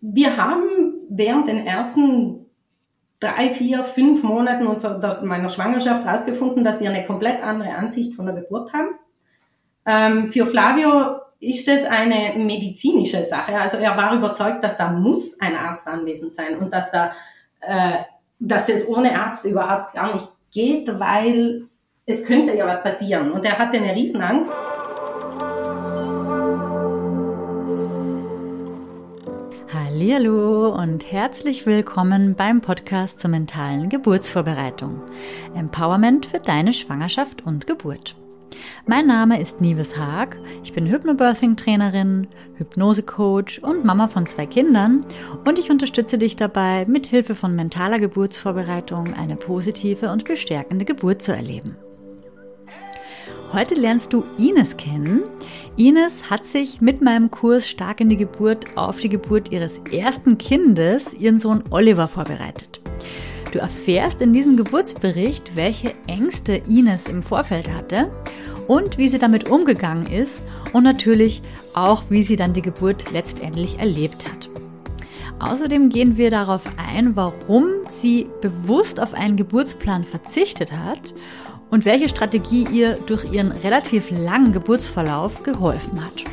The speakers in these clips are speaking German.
wir haben während den ersten drei, vier, fünf Monaten meiner Schwangerschaft herausgefunden, dass wir eine komplett andere Ansicht von der Geburt haben. Ähm, für Flavio ist das eine medizinische Sache. Also er war überzeugt, dass da muss ein Arzt anwesend sein und dass da, äh, dass es ohne Arzt überhaupt gar nicht geht, weil es könnte ja was passieren. Und er hatte eine Riesenangst. Hallo und herzlich willkommen beim Podcast zur mentalen Geburtsvorbereitung. Empowerment für deine Schwangerschaft und Geburt. Mein Name ist Nives Haag. Ich bin Hypnobirthing-Trainerin, Hypnose-Coach und Mama von zwei Kindern und ich unterstütze dich dabei, mit Hilfe von mentaler Geburtsvorbereitung eine positive und bestärkende Geburt zu erleben. Heute lernst du Ines kennen. Ines hat sich mit meinem Kurs Stark in die Geburt auf die Geburt ihres ersten Kindes, ihren Sohn Oliver, vorbereitet. Du erfährst in diesem Geburtsbericht, welche Ängste Ines im Vorfeld hatte und wie sie damit umgegangen ist und natürlich auch, wie sie dann die Geburt letztendlich erlebt hat. Außerdem gehen wir darauf ein, warum sie bewusst auf einen Geburtsplan verzichtet hat und welche Strategie ihr durch ihren relativ langen Geburtsverlauf geholfen hat.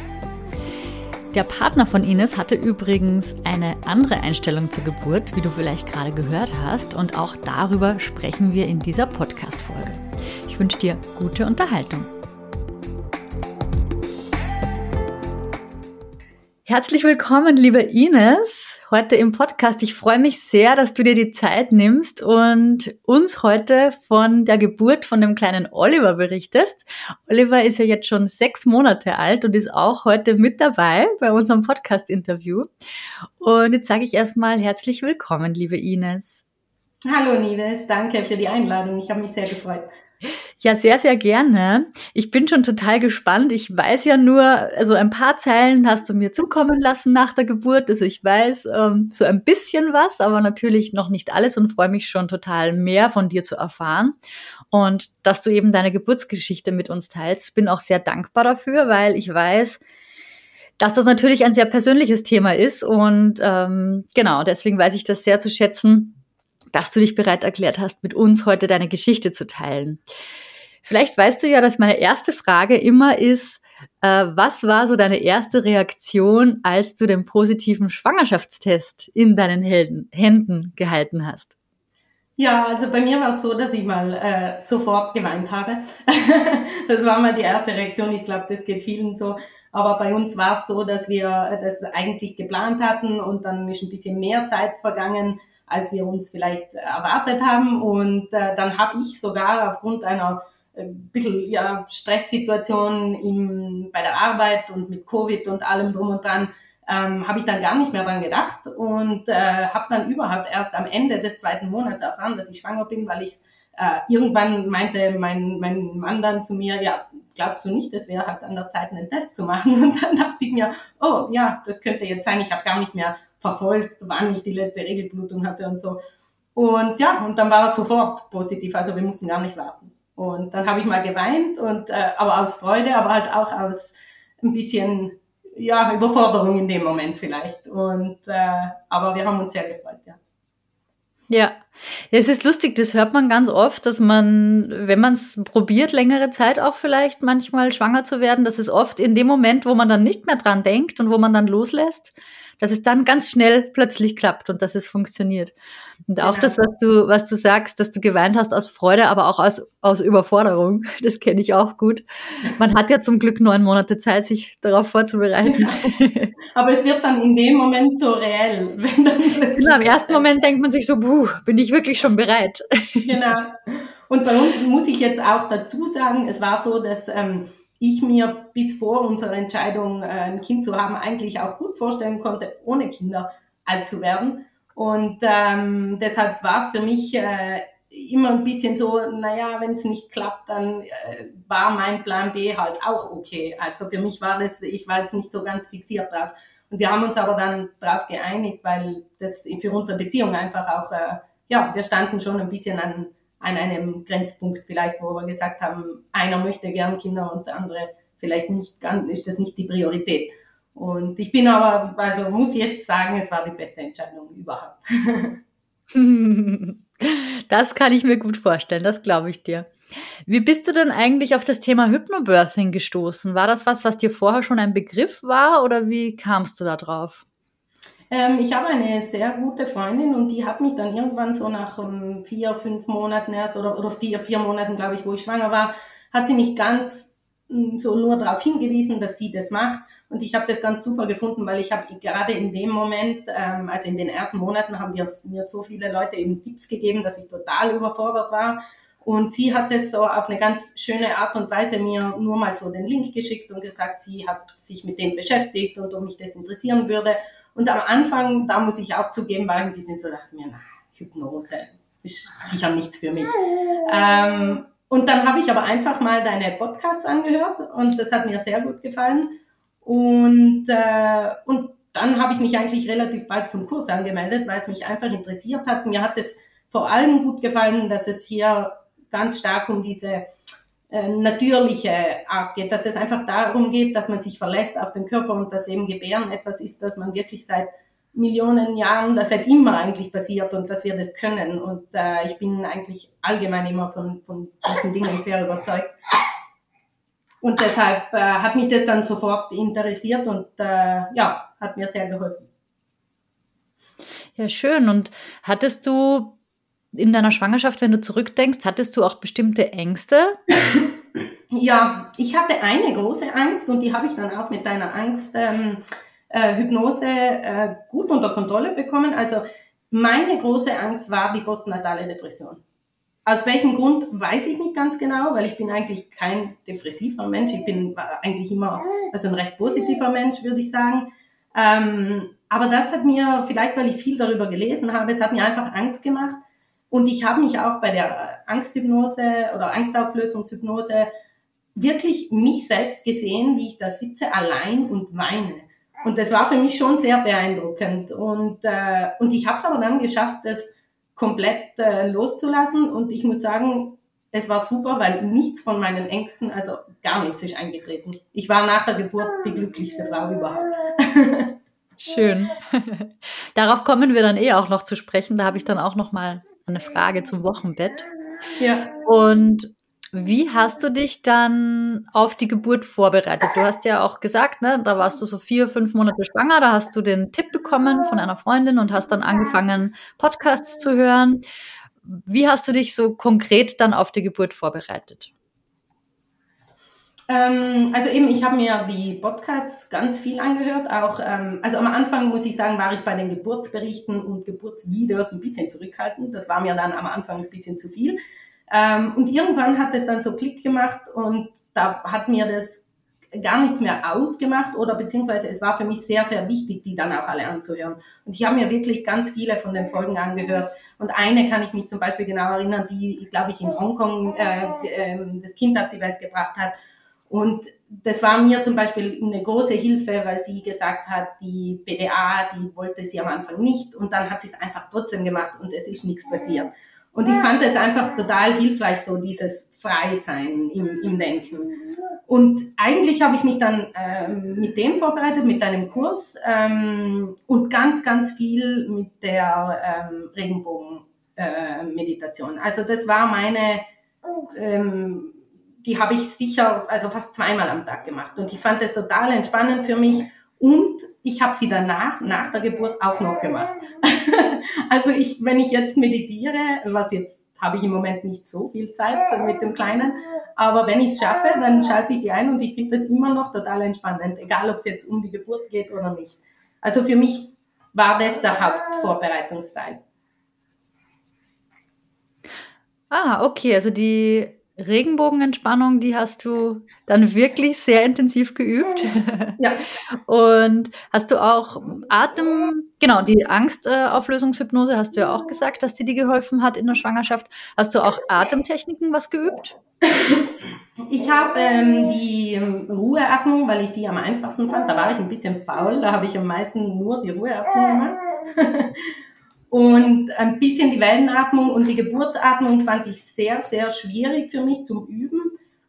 Der Partner von Ines hatte übrigens eine andere Einstellung zur Geburt, wie du vielleicht gerade gehört hast, und auch darüber sprechen wir in dieser Podcast-Folge. Ich wünsche dir gute Unterhaltung. Herzlich willkommen, liebe Ines, heute im Podcast. Ich freue mich sehr, dass du dir die Zeit nimmst und uns heute von der Geburt von dem kleinen Oliver berichtest. Oliver ist ja jetzt schon sechs Monate alt und ist auch heute mit dabei bei unserem Podcast-Interview. Und jetzt sage ich erstmal herzlich willkommen, liebe Ines. Hallo, Nives. Danke für die Einladung. Ich habe mich sehr gefreut. Ja, sehr, sehr gerne. Ich bin schon total gespannt. Ich weiß ja nur, also ein paar Zeilen hast du mir zukommen lassen nach der Geburt. Also ich weiß ähm, so ein bisschen was, aber natürlich noch nicht alles und freue mich schon total mehr von dir zu erfahren. Und dass du eben deine Geburtsgeschichte mit uns teilst. Bin auch sehr dankbar dafür, weil ich weiß, dass das natürlich ein sehr persönliches Thema ist. Und ähm, genau, deswegen weiß ich das sehr zu schätzen, dass du dich bereit erklärt hast, mit uns heute deine Geschichte zu teilen. Vielleicht weißt du ja, dass meine erste Frage immer ist, äh, was war so deine erste Reaktion, als du den positiven Schwangerschaftstest in deinen Helden, Händen gehalten hast? Ja, also bei mir war es so, dass ich mal äh, sofort geweint habe. das war mal die erste Reaktion. Ich glaube, das geht vielen so. Aber bei uns war es so, dass wir das eigentlich geplant hatten und dann ist ein bisschen mehr Zeit vergangen als wir uns vielleicht erwartet haben. Und äh, dann habe ich sogar aufgrund einer äh, bisschen ja, Stresssituation im, bei der Arbeit und mit Covid und allem drum und dran, ähm, habe ich dann gar nicht mehr dran gedacht und äh, habe dann überhaupt erst am Ende des zweiten Monats erfahren, dass ich schwanger bin, weil ich äh, irgendwann meinte mein, mein Mann dann zu mir, ja, glaubst du nicht, es wäre halt an der Zeit, einen Test zu machen? Und dann dachte ich mir, oh ja, das könnte jetzt sein, ich habe gar nicht mehr verfolgt, wann ich die letzte Regelblutung hatte und so. Und ja, und dann war es sofort positiv, also wir mussten gar nicht warten. Und dann habe ich mal geweint und äh, aber aus Freude, aber halt auch aus ein bisschen ja Überforderung in dem Moment vielleicht. Und äh, aber wir haben uns sehr gefreut, ja. Ja, es ist lustig, das hört man ganz oft, dass man, wenn man es probiert, längere Zeit auch vielleicht manchmal schwanger zu werden, dass es oft in dem Moment, wo man dann nicht mehr dran denkt und wo man dann loslässt, dass es dann ganz schnell plötzlich klappt und dass es funktioniert. Und auch genau. das, was du, was du sagst, dass du geweint hast aus Freude, aber auch aus, aus Überforderung, das kenne ich auch gut. Man hat ja zum Glück neun Monate Zeit, sich darauf vorzubereiten. Ja. Aber es wird dann in dem Moment so reell. Wenn dann genau, im ersten Moment denkt man sich so, puh, bin ich wirklich schon bereit. Genau. Und bei uns muss ich jetzt auch dazu sagen, es war so, dass ähm, ich mir bis vor unserer Entscheidung, äh, ein Kind zu haben, eigentlich auch gut vorstellen konnte, ohne Kinder alt zu werden. Und ähm, deshalb war es für mich äh, immer ein bisschen so, naja, wenn es nicht klappt, dann äh, war mein Plan B halt auch okay. Also für mich war das, ich war jetzt nicht so ganz fixiert drauf. Und wir haben uns aber dann drauf geeinigt, weil das für unsere Beziehung einfach auch, äh, ja, wir standen schon ein bisschen an an einem Grenzpunkt vielleicht, wo wir gesagt haben, einer möchte gern Kinder und der andere vielleicht nicht, ganz, ist das nicht die Priorität. Und ich bin aber, also muss jetzt sagen, es war die beste Entscheidung überhaupt. Das kann ich mir gut vorstellen, das glaube ich dir. Wie bist du denn eigentlich auf das Thema Hypnobirthing gestoßen? War das was, was dir vorher schon ein Begriff war oder wie kamst du da drauf? Ähm, ich habe eine sehr gute Freundin und die hat mich dann irgendwann so nach um, vier, fünf Monaten erst oder, oder vier, vier Monaten, glaube ich, wo ich schwanger war, hat sie mich ganz mm, so nur darauf hingewiesen, dass sie das macht. Und ich habe das ganz super gefunden, weil ich habe gerade in dem Moment, ähm, also in den ersten Monaten, haben wir, mir so viele Leute eben Tipps gegeben, dass ich total überfordert war. Und sie hat das so auf eine ganz schöne Art und Weise mir nur mal so den Link geschickt und gesagt, sie hat sich mit dem beschäftigt und ob mich das interessieren würde. Und am Anfang, da muss ich auch zugeben, war ich ein bisschen so, dachte mir, na, Hypnose ist sicher nichts für mich. Ähm, und dann habe ich aber einfach mal deine Podcasts angehört und das hat mir sehr gut gefallen. Und, äh, und dann habe ich mich eigentlich relativ bald zum Kurs angemeldet, weil es mich einfach interessiert hat. Mir hat es vor allem gut gefallen, dass es hier ganz stark um diese äh, natürliche Art geht, dass es einfach darum geht, dass man sich verlässt auf den Körper und dass eben Gebären etwas ist, das man wirklich seit Millionen Jahren, das seit immer eigentlich passiert und dass wir das können. Und äh, ich bin eigentlich allgemein immer von, von diesen Dingen sehr überzeugt. Und deshalb äh, hat mich das dann sofort interessiert und äh, ja, hat mir sehr geholfen. Ja, schön. Und hattest du in deiner Schwangerschaft, wenn du zurückdenkst, hattest du auch bestimmte Ängste? Ja, ich hatte eine große Angst und die habe ich dann auch mit deiner Angst ähm, äh, Hypnose äh, gut unter Kontrolle bekommen. Also meine große Angst war die postnatale Depression. Aus welchem Grund weiß ich nicht ganz genau, weil ich bin eigentlich kein depressiver Mensch. Ich bin eigentlich immer also ein recht positiver Mensch, würde ich sagen. Ähm, aber das hat mir, vielleicht weil ich viel darüber gelesen habe, es hat mir einfach Angst gemacht, und ich habe mich auch bei der Angsthypnose oder Angstauflösungshypnose wirklich mich selbst gesehen, wie ich da sitze allein und weine. Und das war für mich schon sehr beeindruckend. Und, äh, und ich habe es aber dann geschafft, das komplett äh, loszulassen. Und ich muss sagen, es war super, weil nichts von meinen Ängsten, also gar nichts ist eingetreten. Ich war nach der Geburt die glücklichste Frau überhaupt. Schön. Darauf kommen wir dann eh auch noch zu sprechen. Da habe ich dann auch noch mal eine Frage zum Wochenbett. Ja. Und wie hast du dich dann auf die Geburt vorbereitet? Du hast ja auch gesagt, ne, da warst du so vier, fünf Monate schwanger, da hast du den Tipp bekommen von einer Freundin und hast dann angefangen, Podcasts zu hören. Wie hast du dich so konkret dann auf die Geburt vorbereitet? Ähm, also eben, ich habe mir die Podcasts ganz viel angehört. Auch, ähm, also am Anfang muss ich sagen, war ich bei den Geburtsberichten und Geburtsvideos ein bisschen zurückhaltend. Das war mir dann am Anfang ein bisschen zu viel. Ähm, und irgendwann hat es dann so Klick gemacht und da hat mir das gar nichts mehr ausgemacht oder beziehungsweise es war für mich sehr, sehr wichtig, die dann auch alle anzuhören. Und ich habe mir wirklich ganz viele von den Folgen angehört. Und eine kann ich mich zum Beispiel genau erinnern, die, glaube ich, in Hongkong äh, äh, das Kind auf die Welt gebracht hat. Und das war mir zum Beispiel eine große Hilfe, weil sie gesagt hat, die BDA, die wollte sie am Anfang nicht und dann hat sie es einfach trotzdem gemacht und es ist nichts passiert. Und ich fand es einfach total hilfreich, so dieses Freisein im, im Denken. Und eigentlich habe ich mich dann ähm, mit dem vorbereitet, mit deinem Kurs ähm, und ganz, ganz viel mit der ähm, Regenbogen-Meditation. Äh, also das war meine ähm, die habe ich sicher, also fast zweimal am Tag gemacht. Und ich fand das total entspannend für mich. Und ich habe sie danach, nach der Geburt, auch noch gemacht. also ich, wenn ich jetzt meditiere, was jetzt habe ich im Moment nicht so viel Zeit mit dem Kleinen, aber wenn ich es schaffe, dann schalte ich die ein und ich finde das immer noch total entspannend, egal ob es jetzt um die Geburt geht oder nicht. Also für mich war das der Hauptvorbereitungsteil. Ah, okay, also die Regenbogenentspannung, die hast du dann wirklich sehr intensiv geübt. Ja. Und hast du auch Atem, genau, die Angstauflösungshypnose hast du ja auch gesagt, dass die dir geholfen hat in der Schwangerschaft. Hast du auch Atemtechniken was geübt? Ich habe ähm, die Ruheatmung, weil ich die am einfachsten fand. Da war ich ein bisschen faul, da habe ich am meisten nur die Ruheatmung gemacht. Und ein bisschen die Wellenatmung und die Geburtsatmung fand ich sehr, sehr schwierig für mich zum Üben.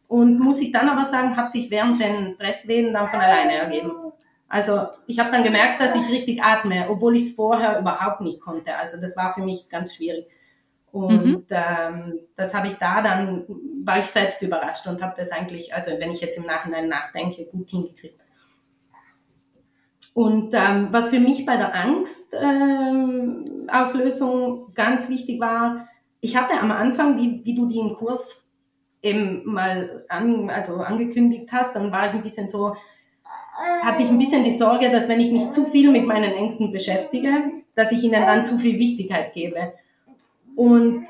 Und muss ich dann aber sagen, hat sich während den Presswehen dann von alleine ergeben. Also ich habe dann gemerkt, dass ich richtig atme, obwohl ich es vorher überhaupt nicht konnte. Also das war für mich ganz schwierig. Und mhm. ähm, das habe ich da dann, war ich selbst überrascht und habe das eigentlich, also wenn ich jetzt im Nachhinein nachdenke, gut hingekriegt. Und ähm, was für mich bei der Angstauflösung ähm, ganz wichtig war, ich hatte am Anfang, wie, wie du die im Kurs eben mal an, also angekündigt hast, dann war ich ein bisschen so, hatte ich ein bisschen die Sorge, dass wenn ich mich zu viel mit meinen Ängsten beschäftige, dass ich ihnen dann zu viel Wichtigkeit gebe. Und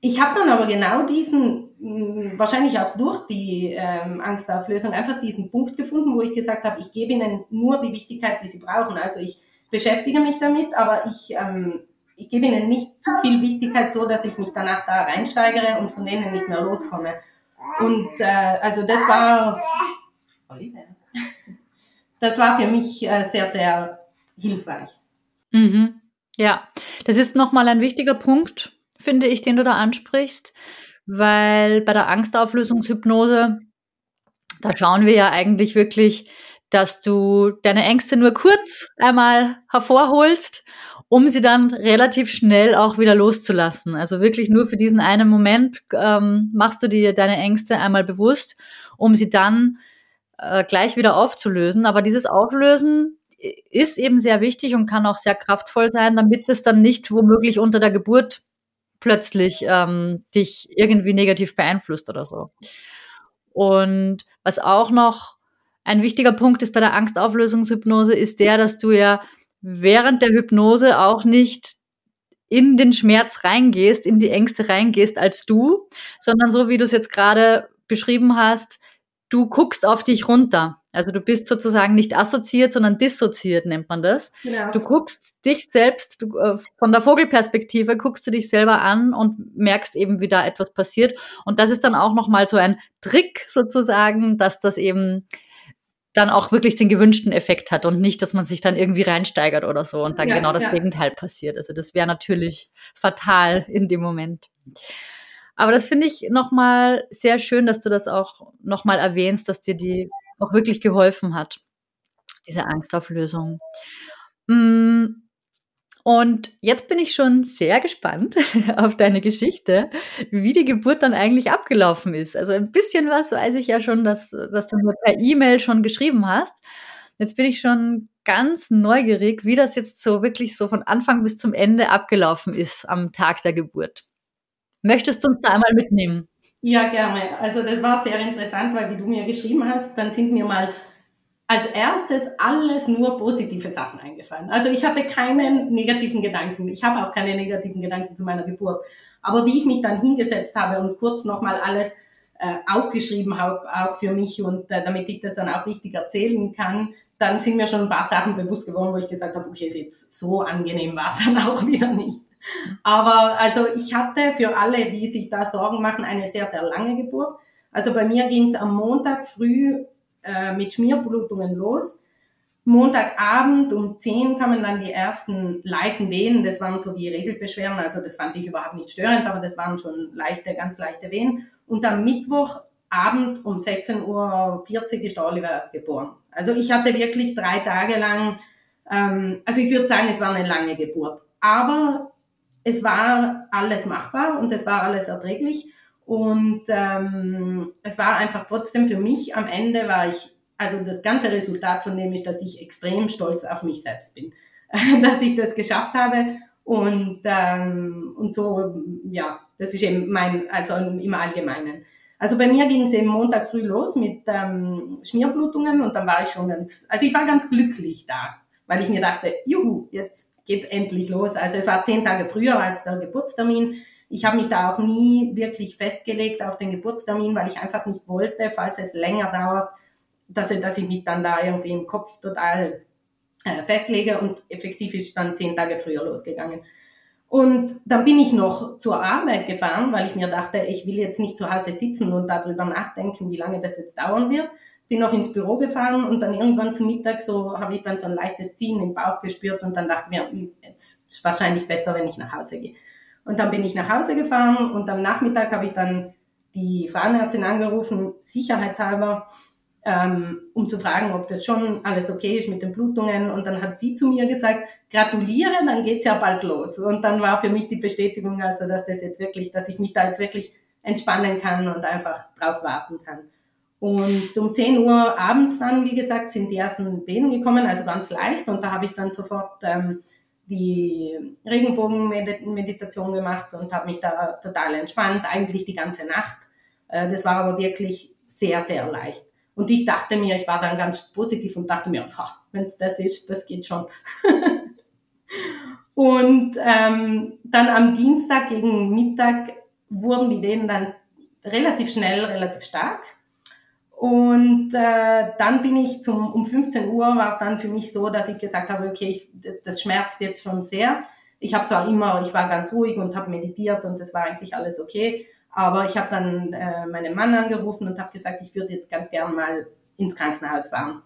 ich habe dann aber genau diesen, wahrscheinlich auch durch die ähm, Angstauflösung, einfach diesen Punkt gefunden, wo ich gesagt habe, ich gebe ihnen nur die Wichtigkeit, die sie brauchen. Also ich beschäftige mich damit, aber ich, ähm, ich gebe ihnen nicht zu viel Wichtigkeit, so dass ich mich danach da reinsteigere und von denen nicht mehr loskomme. Und äh, also das war, das war für mich äh, sehr, sehr hilfreich. Mhm. Ja, das ist nochmal ein wichtiger Punkt, finde ich, den du da ansprichst, weil bei der Angstauflösungshypnose, da schauen wir ja eigentlich wirklich, dass du deine Ängste nur kurz einmal hervorholst, um sie dann relativ schnell auch wieder loszulassen. Also wirklich nur für diesen einen Moment ähm, machst du dir deine Ängste einmal bewusst, um sie dann äh, gleich wieder aufzulösen. Aber dieses Auflösen ist eben sehr wichtig und kann auch sehr kraftvoll sein, damit es dann nicht womöglich unter der Geburt plötzlich ähm, dich irgendwie negativ beeinflusst oder so. Und was auch noch ein wichtiger Punkt ist bei der Angstauflösungshypnose, ist der, dass du ja während der Hypnose auch nicht in den Schmerz reingehst, in die Ängste reingehst als du, sondern so wie du es jetzt gerade beschrieben hast, du guckst auf dich runter. Also du bist sozusagen nicht assoziiert, sondern dissoziiert nennt man das. Genau. Du guckst dich selbst, du, äh, von der Vogelperspektive guckst du dich selber an und merkst eben, wie da etwas passiert. Und das ist dann auch nochmal so ein Trick sozusagen, dass das eben dann auch wirklich den gewünschten Effekt hat und nicht, dass man sich dann irgendwie reinsteigert oder so und dann ja, genau das ja. Gegenteil passiert. Also das wäre natürlich fatal in dem Moment. Aber das finde ich nochmal sehr schön, dass du das auch nochmal erwähnst, dass dir die auch wirklich geholfen hat, diese Angstauflösung. Mm, und jetzt bin ich schon sehr gespannt auf deine Geschichte, wie die Geburt dann eigentlich abgelaufen ist. Also ein bisschen was weiß ich ja schon, dass, dass du mir per E-Mail schon geschrieben hast. Jetzt bin ich schon ganz neugierig, wie das jetzt so wirklich so von Anfang bis zum Ende abgelaufen ist am Tag der Geburt. Möchtest du uns da einmal mitnehmen? Ja, gerne. Also das war sehr interessant, weil wie du mir geschrieben hast, dann sind mir mal als erstes alles nur positive Sachen eingefallen. Also ich hatte keinen negativen Gedanken. Ich habe auch keine negativen Gedanken zu meiner Geburt. Aber wie ich mich dann hingesetzt habe und kurz nochmal alles äh, aufgeschrieben habe, auch für mich und äh, damit ich das dann auch richtig erzählen kann, dann sind mir schon ein paar Sachen bewusst geworden, wo ich gesagt habe, okay, ist jetzt so angenehm war es dann auch wieder nicht. Aber also ich hatte für alle, die sich da Sorgen machen, eine sehr, sehr lange Geburt. Also bei mir ging es am Montag früh äh, mit Schmierblutungen los. Montagabend um 10 kamen dann die ersten leichten Wehen. Das waren so wie Regelbeschwerden. Also das fand ich überhaupt nicht störend, aber das waren schon leichte, ganz leichte Wehen. Und am Mittwochabend um 16.40 Uhr ist der Oliver erst geboren. Also ich hatte wirklich drei Tage lang, ähm, also ich würde sagen, es war eine lange Geburt. Aber es war alles machbar und es war alles erträglich. Und ähm, es war einfach trotzdem für mich am Ende war ich, also das ganze Resultat von dem ist, dass ich extrem stolz auf mich selbst bin, dass ich das geschafft habe. Und, ähm, und so, ja, das ist eben mein, also im Allgemeinen. Also bei mir ging es eben Montag früh los mit ähm, Schmierblutungen und dann war ich schon ganz, also ich war ganz glücklich da, weil ich mir dachte, juhu, jetzt geht's endlich los. Also es war zehn Tage früher als der Geburtstermin. Ich habe mich da auch nie wirklich festgelegt auf den Geburtstermin, weil ich einfach nicht wollte, falls es länger dauert, dass, ich, dass ich mich dann da irgendwie im Kopf total äh, festlege und effektiv ist dann zehn Tage früher losgegangen. Und dann bin ich noch zur Arbeit gefahren, weil ich mir dachte, ich will jetzt nicht zu Hause sitzen und darüber nachdenken, wie lange das jetzt dauern wird, bin noch ins Büro gefahren und dann irgendwann zum Mittag so habe ich dann so ein leichtes Ziehen im Bauch gespürt und dann dachte mir, hm, jetzt ist wahrscheinlich besser, wenn ich nach Hause gehe. Und dann bin ich nach Hause gefahren und am Nachmittag habe ich dann die Frauenärztin angerufen, sicherheitshalber, ähm, um zu fragen, ob das schon alles okay ist mit den Blutungen. Und dann hat sie zu mir gesagt, gratuliere, dann geht's ja bald los. Und dann war für mich die Bestätigung, also dass das jetzt wirklich, dass ich mich da jetzt wirklich entspannen kann und einfach drauf warten kann. Und um 10 Uhr abends dann, wie gesagt, sind die ersten Bäden gekommen, also ganz leicht. Und da habe ich dann sofort ähm, die Regenbogenmeditation gemacht und habe mich da total entspannt, eigentlich die ganze Nacht. Äh, das war aber wirklich sehr, sehr leicht. Und ich dachte mir, ich war dann ganz positiv und dachte mir, wenn es das ist, das geht schon. und ähm, dann am Dienstag gegen Mittag wurden die Wehen dann relativ schnell, relativ stark. Und äh, dann bin ich zum, um 15 Uhr war es dann für mich so, dass ich gesagt habe, okay, ich, das schmerzt jetzt schon sehr. Ich habe zwar immer, ich war ganz ruhig und habe meditiert und das war eigentlich alles okay, aber ich habe dann äh, meinen Mann angerufen und habe gesagt, ich würde jetzt ganz gern mal ins Krankenhaus fahren.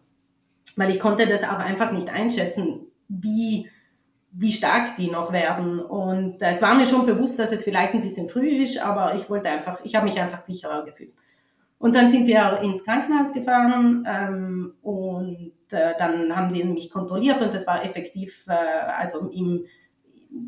Weil ich konnte das auch einfach nicht einschätzen, wie, wie stark die noch werden. Und äh, es war mir schon bewusst, dass es vielleicht ein bisschen früh ist, aber ich wollte einfach, ich habe mich einfach sicherer gefühlt. Und dann sind wir ins Krankenhaus gefahren ähm, und äh, dann haben die mich kontrolliert und das war effektiv, äh, also im,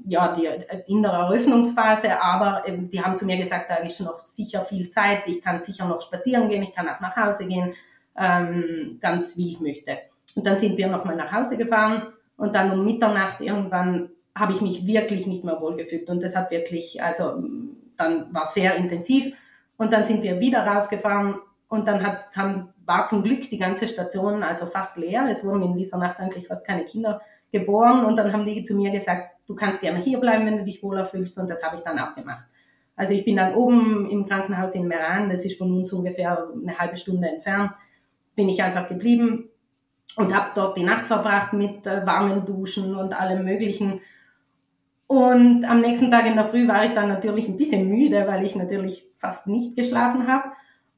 ja, die, in der Eröffnungsphase, aber ähm, die haben zu mir gesagt, da ist noch sicher viel Zeit, ich kann sicher noch spazieren gehen, ich kann auch nach Hause gehen, ähm, ganz wie ich möchte. Und dann sind wir nochmal nach Hause gefahren und dann um Mitternacht irgendwann habe ich mich wirklich nicht mehr wohlgefühlt und das hat wirklich, also dann war sehr intensiv und dann sind wir wieder raufgefahren und dann hat, haben, war zum Glück die ganze Station also fast leer. Es wurden in dieser Nacht eigentlich fast keine Kinder geboren. Und dann haben die zu mir gesagt, du kannst gerne hier bleiben, wenn du dich wohler fühlst. Und das habe ich dann auch gemacht. Also ich bin dann oben im Krankenhaus in Meran, das ist von uns ungefähr eine halbe Stunde entfernt, bin ich einfach geblieben und habe dort die Nacht verbracht mit äh, warmen Duschen und allem Möglichen und am nächsten Tag in der Früh war ich dann natürlich ein bisschen müde, weil ich natürlich fast nicht geschlafen habe.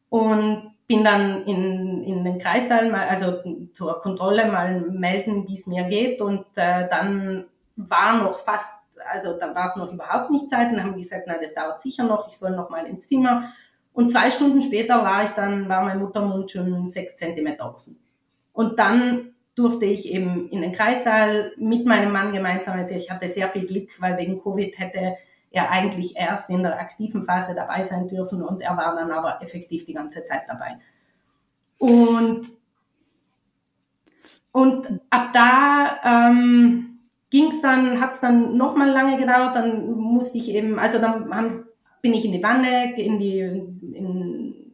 Und bin dann in, in den Kreisteil mal, also zur Kontrolle mal melden, wie es mir geht. Und äh, dann war noch fast, also da war es noch überhaupt nicht Zeit. Und haben gesagt, na, das dauert sicher noch, ich soll noch mal ins Zimmer. Und zwei Stunden später war ich dann, war mein Muttermund schon sechs Zentimeter offen. Und dann durfte ich eben in den Kreissaal mit meinem Mann gemeinsam. Also ich hatte sehr viel Glück, weil wegen Covid hätte er eigentlich erst in der aktiven Phase dabei sein dürfen und er war dann aber effektiv die ganze Zeit dabei. Und, und ab da ähm, ging es dann, hat es dann nochmal lange gedauert, dann musste ich eben, also dann haben, bin ich in die Wanne, in die, in,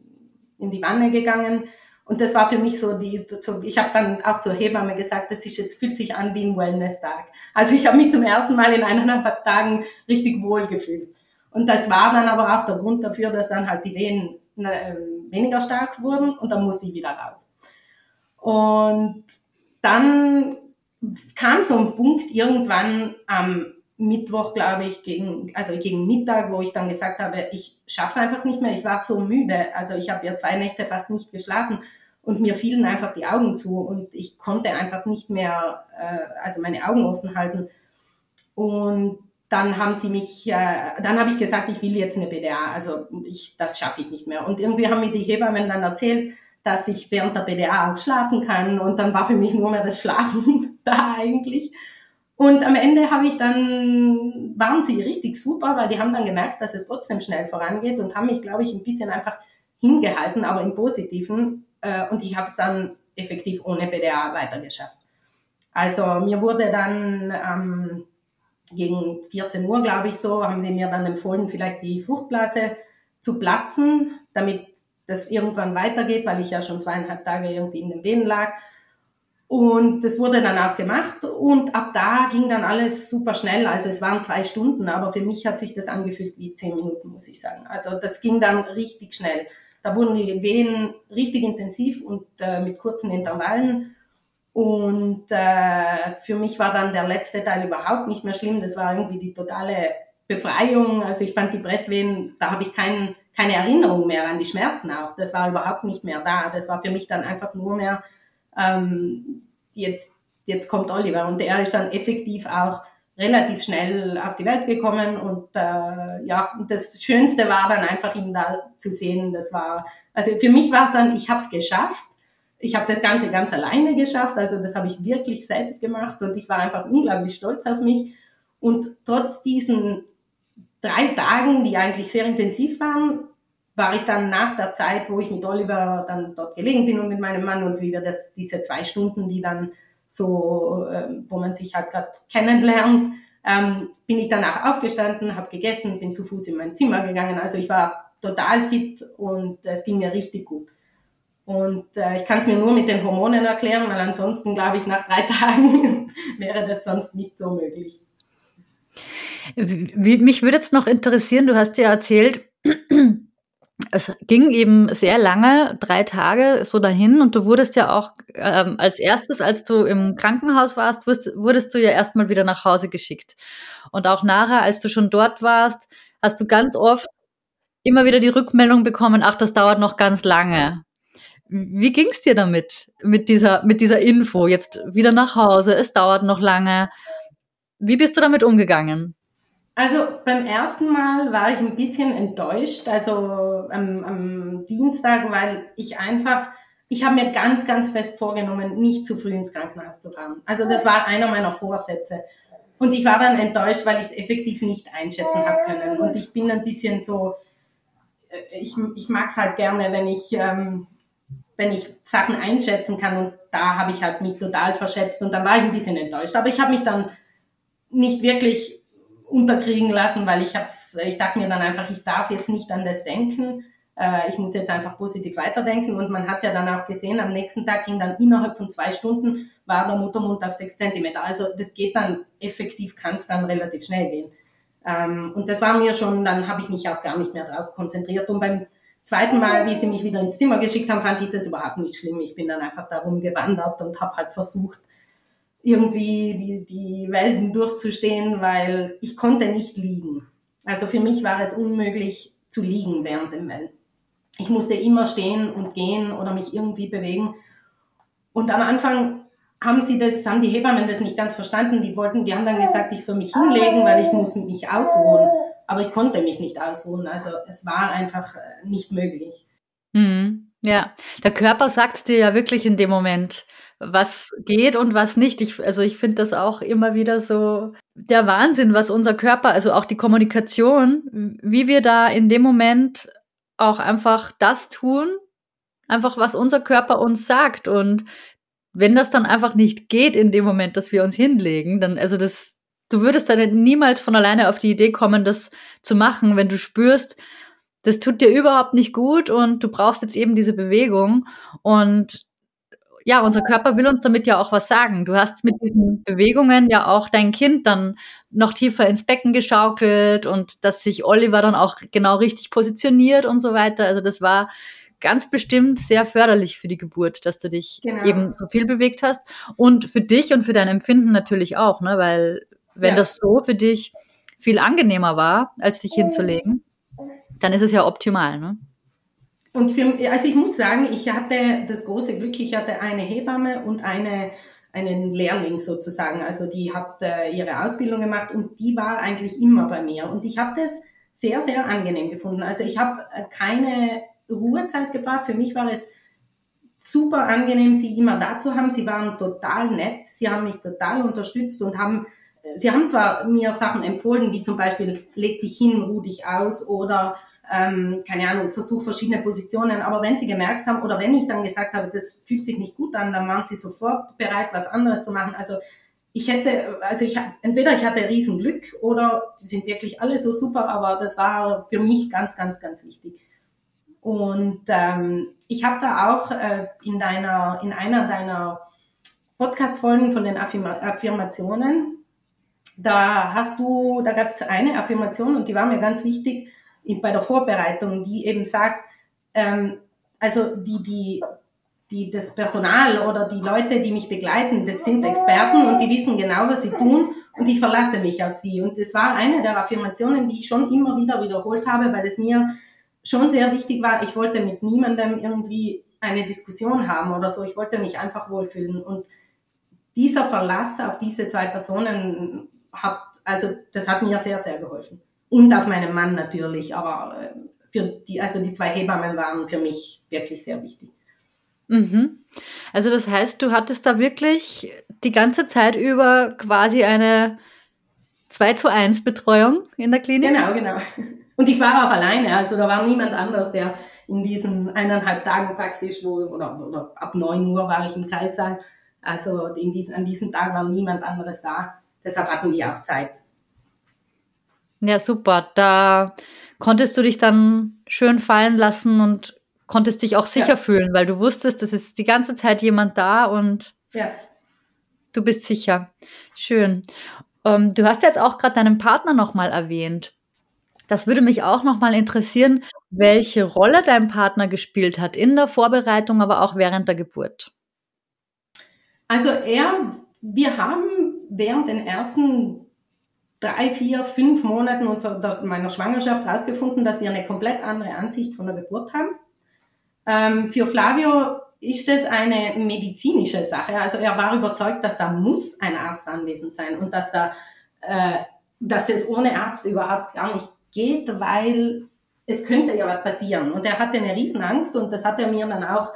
in die Wanne gegangen und das war für mich so die, ich habe dann auch zur Hebamme gesagt, das ist jetzt, fühlt sich an wie ein Wellness-Tag. Also ich habe mich zum ersten Mal in eineinhalb Tagen richtig wohl gefühlt. Und das war dann aber auch der Grund dafür, dass dann halt die Wehen äh, weniger stark wurden und dann musste ich wieder raus. Und dann kam so ein Punkt irgendwann am Mittwoch, glaube ich, gegen, also gegen Mittag, wo ich dann gesagt habe, ich schaffe es einfach nicht mehr. Ich war so müde. Also ich habe ja zwei Nächte fast nicht geschlafen und mir fielen einfach die Augen zu und ich konnte einfach nicht mehr, äh, also meine Augen offen halten. Und dann haben sie mich, äh, dann habe ich gesagt, ich will jetzt eine BDA. Also ich, das schaffe ich nicht mehr. Und irgendwie haben mir die Hebammen dann erzählt, dass ich während der BDA auch schlafen kann. Und dann war für mich nur mehr das Schlafen da eigentlich. Und am Ende habe ich dann, waren sie richtig super, weil die haben dann gemerkt, dass es trotzdem schnell vorangeht und haben mich, glaube ich, ein bisschen einfach hingehalten, aber im Positiven. Äh, und ich habe es dann effektiv ohne BDA weitergeschafft. Also mir wurde dann ähm, gegen 14 Uhr, glaube ich, so, haben die mir dann empfohlen, vielleicht die Fruchtblase zu platzen, damit das irgendwann weitergeht, weil ich ja schon zweieinhalb Tage irgendwie in den Venen lag. Und das wurde dann auch gemacht und ab da ging dann alles super schnell. Also es waren zwei Stunden, aber für mich hat sich das angefühlt wie zehn Minuten, muss ich sagen. Also das ging dann richtig schnell. Da wurden die Wehen richtig intensiv und äh, mit kurzen Intervallen. Und äh, für mich war dann der letzte Teil überhaupt nicht mehr schlimm. Das war irgendwie die totale Befreiung. Also ich fand die Presswehen, da habe ich kein, keine Erinnerung mehr an die Schmerzen auch. Das war überhaupt nicht mehr da. Das war für mich dann einfach nur mehr ähm, jetzt, jetzt kommt Oliver. Und er ist dann effektiv auch relativ schnell auf die Welt gekommen und äh, ja, das Schönste war dann einfach ihn da zu sehen. Das war, also für mich war es dann, ich habe es geschafft. Ich habe das Ganze ganz alleine geschafft, also das habe ich wirklich selbst gemacht und ich war einfach unglaublich stolz auf mich. Und trotz diesen drei Tagen, die eigentlich sehr intensiv waren, war ich dann nach der Zeit, wo ich mit Oliver dann dort gelegen bin und mit meinem Mann und wie wir das, diese zwei Stunden, die dann so, äh, wo man sich halt gerade kennenlernt, ähm, bin ich danach aufgestanden, habe gegessen, bin zu Fuß in mein Zimmer gegangen. Also ich war total fit und es ging mir richtig gut. Und äh, ich kann es mir nur mit den Hormonen erklären, weil ansonsten, glaube ich, nach drei Tagen wäre das sonst nicht so möglich. Mich würde jetzt noch interessieren, du hast ja erzählt, es ging eben sehr lange, drei Tage so dahin und du wurdest ja auch ähm, als erstes, als du im Krankenhaus warst, wurdest, wurdest du ja erstmal wieder nach Hause geschickt. Und auch nachher, als du schon dort warst, hast du ganz oft immer wieder die Rückmeldung bekommen, ach, das dauert noch ganz lange. Wie ging es dir damit, mit dieser, mit dieser Info? Jetzt wieder nach Hause, es dauert noch lange. Wie bist du damit umgegangen? Also beim ersten Mal war ich ein bisschen enttäuscht, also am, am Dienstag, weil ich einfach, ich habe mir ganz, ganz fest vorgenommen, nicht zu früh ins Krankenhaus zu fahren. Also das war einer meiner Vorsätze. Und ich war dann enttäuscht, weil ich es effektiv nicht einschätzen habe können. Und ich bin ein bisschen so, äh, ich, ich mag es halt gerne, wenn ich, ähm, wenn ich Sachen einschätzen kann. Und da habe ich halt mich total verschätzt und dann war ich ein bisschen enttäuscht. Aber ich habe mich dann nicht wirklich unterkriegen lassen, weil ich hab's, ich dachte mir dann einfach, ich darf jetzt nicht an das denken. Äh, ich muss jetzt einfach positiv weiterdenken. Und man hat ja dann auch gesehen, am nächsten Tag ging dann innerhalb von zwei Stunden war der Muttermund auf sechs Zentimeter. Also das geht dann effektiv, kann es dann relativ schnell gehen. Ähm, und das war mir schon, dann habe ich mich auch gar nicht mehr drauf konzentriert. Und beim zweiten Mal, wie sie mich wieder ins Zimmer geschickt haben, fand ich das überhaupt nicht schlimm. Ich bin dann einfach darum gewandert und habe halt versucht, irgendwie die, die Welten durchzustehen, weil ich konnte nicht liegen. Also für mich war es unmöglich zu liegen während dem Wellen. Ich musste immer stehen und gehen oder mich irgendwie bewegen. Und am Anfang haben sie das, haben die Hebammen das nicht ganz verstanden. Die wollten, die haben dann gesagt, ich soll mich hinlegen, weil ich muss mich ausruhen. Aber ich konnte mich nicht ausruhen. Also es war einfach äh, nicht möglich. Mhm. Ja, der Körper sagt dir ja wirklich in dem Moment, was geht und was nicht. Ich, also ich finde das auch immer wieder so der Wahnsinn, was unser Körper, also auch die Kommunikation, wie wir da in dem Moment auch einfach das tun, einfach was unser Körper uns sagt. Und wenn das dann einfach nicht geht in dem Moment, dass wir uns hinlegen, dann, also das, du würdest dann niemals von alleine auf die Idee kommen, das zu machen, wenn du spürst, das tut dir überhaupt nicht gut und du brauchst jetzt eben diese Bewegung und ja, unser Körper will uns damit ja auch was sagen. Du hast mit diesen Bewegungen ja auch dein Kind dann noch tiefer ins Becken geschaukelt und dass sich Oliver dann auch genau richtig positioniert und so weiter. Also das war ganz bestimmt sehr förderlich für die Geburt, dass du dich genau. eben so viel bewegt hast und für dich und für dein Empfinden natürlich auch, ne? weil wenn ja. das so für dich viel angenehmer war, als dich hinzulegen, dann ist es ja optimal. Ne? Und für, also ich muss sagen, ich hatte das große Glück, ich hatte eine Hebamme und eine, einen Lehrling sozusagen. Also die hat äh, ihre Ausbildung gemacht und die war eigentlich immer bei mir. Und ich habe das sehr, sehr angenehm gefunden. Also ich habe äh, keine Ruhezeit gebracht. Für mich war es super angenehm, sie immer da zu haben. Sie waren total nett. Sie haben mich total unterstützt und haben, äh, sie haben zwar mir Sachen empfohlen, wie zum Beispiel, leg dich hin, ruh dich aus oder ähm, keine Ahnung, versuche verschiedene Positionen. Aber wenn sie gemerkt haben oder wenn ich dann gesagt habe, das fühlt sich nicht gut an, dann waren sie sofort bereit, was anderes zu machen. Also ich hätte, also ich entweder ich hatte Riesenglück oder die sind wirklich alle so super, aber das war für mich ganz, ganz, ganz wichtig. Und ähm, ich habe da auch äh, in deiner, in einer deiner Podcast-Folgen von den Affirma Affirmationen, da hast du, da gab es eine Affirmation und die war mir ganz wichtig bei der Vorbereitung, die eben sagt, ähm, also die, die, die, das Personal oder die Leute, die mich begleiten, das sind Experten und die wissen genau, was sie tun und ich verlasse mich auf sie. Und das war eine der Affirmationen, die ich schon immer wieder wiederholt habe, weil es mir schon sehr wichtig war, ich wollte mit niemandem irgendwie eine Diskussion haben oder so, ich wollte mich einfach wohlfühlen. Und dieser Verlass auf diese zwei Personen hat, also das hat mir sehr, sehr geholfen und auf meinen Mann natürlich, aber äh, für die, also die zwei Hebammen waren für mich wirklich sehr wichtig. Mhm. Also das heißt, du hattest da wirklich die ganze Zeit über quasi eine 2 zu 1 Betreuung in der Klinik? Genau, genau. Und ich war auch alleine, also da war niemand anders, der in diesen eineinhalb Tagen praktisch, wo, oder, oder ab 9 Uhr war ich im Kreissaal, also in diesen, an diesem Tag war niemand anderes da. Deshalb hatten wir auch Zeit. Ja, super. Da konntest du dich dann schön fallen lassen und konntest dich auch sicher ja. fühlen, weil du wusstest, es ist die ganze Zeit jemand da und ja. du bist sicher. Schön. Ähm, du hast jetzt auch gerade deinen Partner nochmal erwähnt. Das würde mich auch nochmal interessieren, welche Rolle dein Partner gespielt hat in der Vorbereitung, aber auch während der Geburt. Also er, wir haben während den ersten drei, vier, fünf Monaten meiner Schwangerschaft herausgefunden, dass wir eine komplett andere Ansicht von der Geburt haben. Ähm, für Flavio ist das eine medizinische Sache. Also er war überzeugt, dass da muss ein Arzt anwesend sein und dass da, äh, dass es ohne Arzt überhaupt gar nicht geht, weil es könnte ja was passieren. Und er hatte eine Riesenangst und das hat er mir dann auch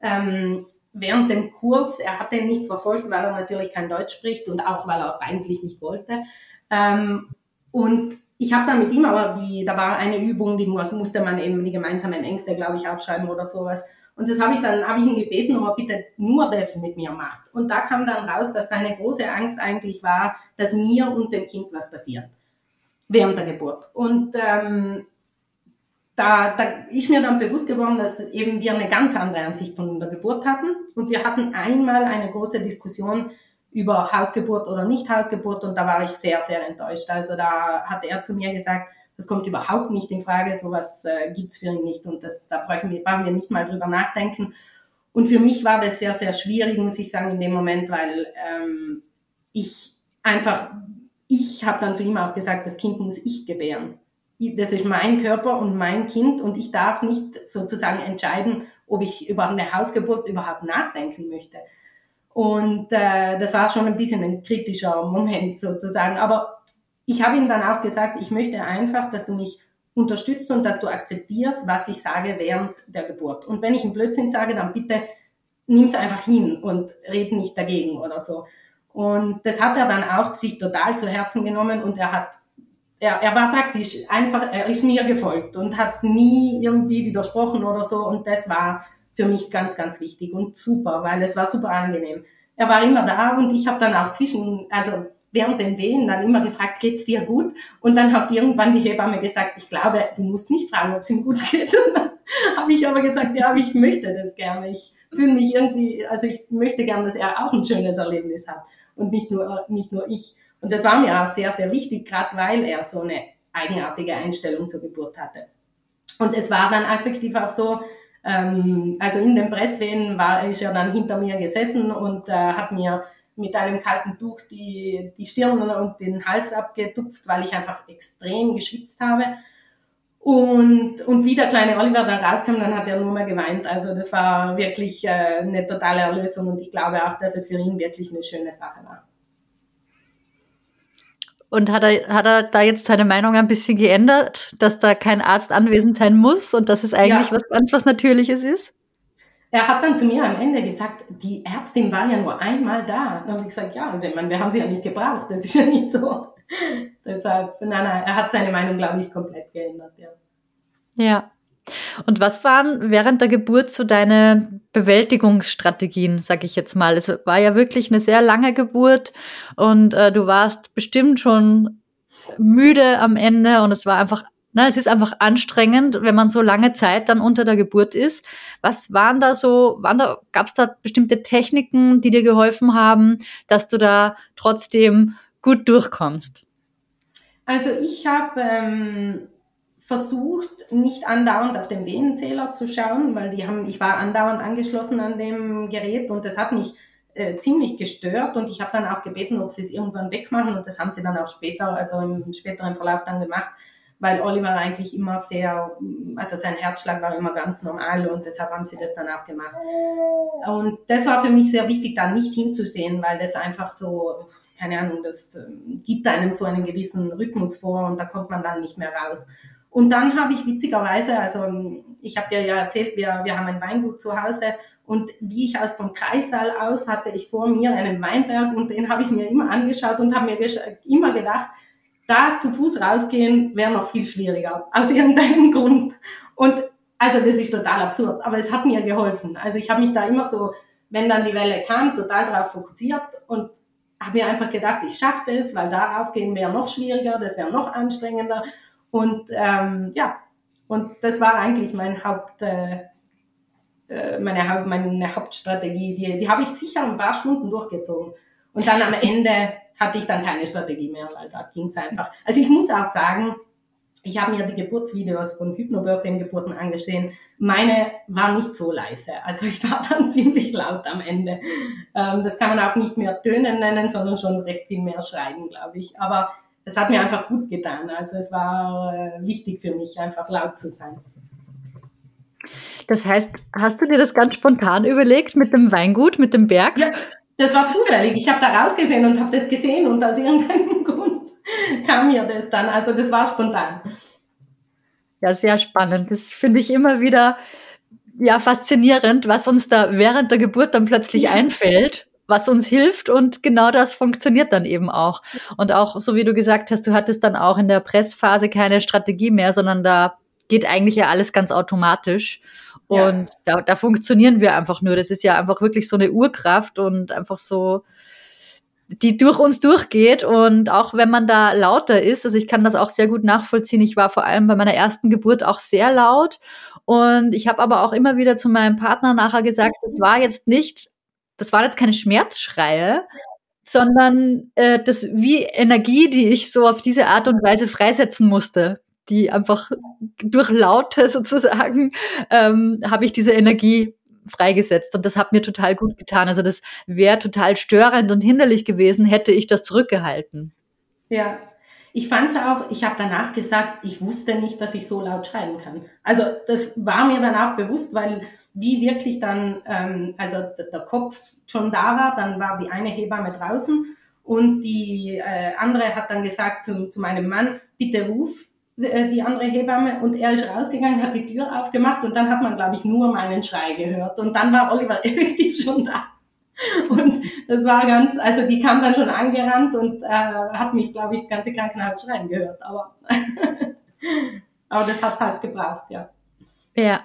ähm, während dem Kurs, er hat den nicht verfolgt, weil er natürlich kein Deutsch spricht und auch weil er eigentlich nicht wollte. Ähm, und ich habe dann mit ihm aber die, da war eine Übung, die musste man eben die gemeinsamen Ängste, glaube ich, aufschreiben oder sowas. Und das habe ich dann, habe ich ihn gebeten, ob er bitte nur das mit mir macht. Und da kam dann raus, dass seine große Angst eigentlich war, dass mir und dem Kind was passiert während der Geburt. Und ähm, da, da ist mir dann bewusst geworden, dass eben wir eine ganz andere Ansicht von der Geburt hatten. Und wir hatten einmal eine große Diskussion über Hausgeburt oder nicht Hausgeburt und da war ich sehr, sehr enttäuscht. Also da hat er zu mir gesagt, das kommt überhaupt nicht in Frage, sowas äh, gibt's für ihn nicht und das, da brauchen wir, brauchen wir nicht mal drüber nachdenken. Und für mich war das sehr, sehr schwierig, muss ich sagen, in dem Moment, weil ähm, ich einfach, ich habe dann zu ihm auch gesagt, das Kind muss ich gebären. Das ist mein Körper und mein Kind und ich darf nicht sozusagen entscheiden, ob ich über eine Hausgeburt überhaupt nachdenken möchte. Und äh, das war schon ein bisschen ein kritischer Moment sozusagen. Aber ich habe ihm dann auch gesagt, ich möchte einfach, dass du mich unterstützt und dass du akzeptierst, was ich sage während der Geburt. Und wenn ich einen Blödsinn sage, dann bitte nimm es einfach hin und red nicht dagegen oder so. Und das hat er dann auch sich total zu Herzen genommen und er hat, er, er war praktisch einfach, er ist mir gefolgt und hat nie irgendwie widersprochen oder so. Und das war für mich ganz, ganz wichtig und super, weil es war super angenehm. Er war immer da und ich habe dann auch zwischen, also während den Wehen dann immer gefragt, geht's dir gut? Und dann hat irgendwann die Hebamme gesagt, ich glaube, du musst nicht fragen, ob es ihm gut geht. Und habe ich aber gesagt, ja, aber ich möchte das gerne. Ich fühle mich irgendwie, also ich möchte gerne, dass er auch ein schönes Erlebnis hat und nicht nur, nicht nur ich. Und das war mir auch sehr, sehr wichtig, gerade weil er so eine eigenartige Einstellung zur Geburt hatte. Und es war dann effektiv auch so, also in den Presswehen war ich ja dann hinter mir gesessen und äh, hat mir mit einem kalten Tuch die, die Stirn und den Hals abgetupft, weil ich einfach extrem geschwitzt habe. Und, und wie der kleine Oliver dann rauskam, dann hat er nur mehr geweint. Also das war wirklich äh, eine totale Erlösung und ich glaube auch, dass es für ihn wirklich eine schöne Sache war. Und hat er, hat er da jetzt seine Meinung ein bisschen geändert, dass da kein Arzt anwesend sein muss und dass es eigentlich ja. was ganz was Natürliches ist? Er hat dann zu mir am Ende gesagt, die Ärztin war ja nur einmal da. Dann habe ich gesagt, ja, meine, wir haben sie ja nicht gebraucht, das ist ja nicht so. Deshalb, nein, nein, er hat seine Meinung, glaube ich, komplett geändert, ja. Ja. Und was waren während der Geburt so deine Bewältigungsstrategien, sag ich jetzt mal? Es war ja wirklich eine sehr lange Geburt und äh, du warst bestimmt schon müde am Ende und es war einfach, na, es ist einfach anstrengend, wenn man so lange Zeit dann unter der Geburt ist. Was waren da so, waren da, gab es da bestimmte Techniken, die dir geholfen haben, dass du da trotzdem gut durchkommst? Also ich habe ähm versucht, nicht andauernd auf den Venenzähler zu schauen, weil die haben, ich war andauernd angeschlossen an dem Gerät und das hat mich äh, ziemlich gestört und ich habe dann auch gebeten, ob sie es irgendwann wegmachen und das haben sie dann auch später, also im späteren Verlauf dann gemacht, weil Oliver eigentlich immer sehr, also sein Herzschlag war immer ganz normal und deshalb haben sie das dann auch gemacht. Und das war für mich sehr wichtig, da nicht hinzusehen, weil das einfach so, keine Ahnung, das äh, gibt einem so einen gewissen Rhythmus vor und da kommt man dann nicht mehr raus. Und dann habe ich witzigerweise, also ich habe dir ja erzählt, wir, wir haben ein Weingut zu Hause Und wie ich aus vom Kreissaal aus hatte ich vor mir einen Weinberg und den habe ich mir immer angeschaut und habe mir immer gedacht, da zu Fuß rausgehen wäre noch viel schwieriger, aus irgendeinem Grund. Und also das ist total absurd, aber es hat mir geholfen. Also ich habe mich da immer so, wenn dann die Welle kam, total darauf fokussiert und habe mir einfach gedacht, ich schaffe das, weil da raufgehen wäre noch schwieriger, das wäre noch anstrengender. Und ähm, ja, und das war eigentlich mein Haupt, äh, äh meine, meine Hauptstrategie. Die, die habe ich sicher ein paar Stunden durchgezogen. Und dann am Ende hatte ich dann keine Strategie mehr, weil da ging es einfach. Also ich muss auch sagen, ich habe mir die Geburtsvideos von Hypnobirthing-Geburten angesehen. Meine war nicht so leise. Also ich war dann ziemlich laut am Ende. Ähm, das kann man auch nicht mehr Tönen nennen, sondern schon recht viel mehr schreien, glaube ich. Aber es hat mir einfach gut getan. Also es war äh, wichtig für mich, einfach laut zu sein. Das heißt, hast du dir das ganz spontan überlegt mit dem Weingut, mit dem Berg? Ja, das war zufällig. Ich habe da rausgesehen und habe das gesehen und aus irgendeinem Grund kam mir das dann. Also das war spontan. Ja, sehr spannend. Das finde ich immer wieder ja faszinierend, was uns da während der Geburt dann plötzlich einfällt, was uns hilft und genau das funktioniert dann eben auch. Und auch so wie du gesagt hast, du hattest dann auch in der Pressphase keine Strategie mehr, sondern da geht eigentlich ja alles ganz automatisch. Und ja. da, da funktionieren wir einfach nur. Das ist ja einfach wirklich so eine Urkraft und einfach so, die durch uns durchgeht. Und auch wenn man da lauter ist, also ich kann das auch sehr gut nachvollziehen. Ich war vor allem bei meiner ersten Geburt auch sehr laut. Und ich habe aber auch immer wieder zu meinem Partner nachher gesagt, das war jetzt nicht, das waren jetzt keine Schmerzschreie, sondern äh, das wie Energie, die ich so auf diese Art und Weise freisetzen musste die einfach durch Laute sozusagen ähm, habe ich diese Energie freigesetzt und das hat mir total gut getan. Also das wäre total störend und hinderlich gewesen, hätte ich das zurückgehalten. Ja, ich fand auch, ich habe danach gesagt, ich wusste nicht, dass ich so laut schreiben kann. Also das war mir danach bewusst, weil wie wirklich dann, ähm, also der Kopf schon da war, dann war die eine Hebamme draußen und die äh, andere hat dann gesagt zu, zu meinem Mann, bitte ruf äh, die andere Hebamme und er ist rausgegangen, hat die Tür aufgemacht und dann hat man, glaube ich, nur meinen Schrei gehört und dann war Oliver effektiv schon da. Und das war ganz, also die kam dann schon angerannt und äh, hat mich, glaube ich, das ganze Krankenhaus schreien gehört. Aber, aber das hat's halt gebraucht, ja. Ja.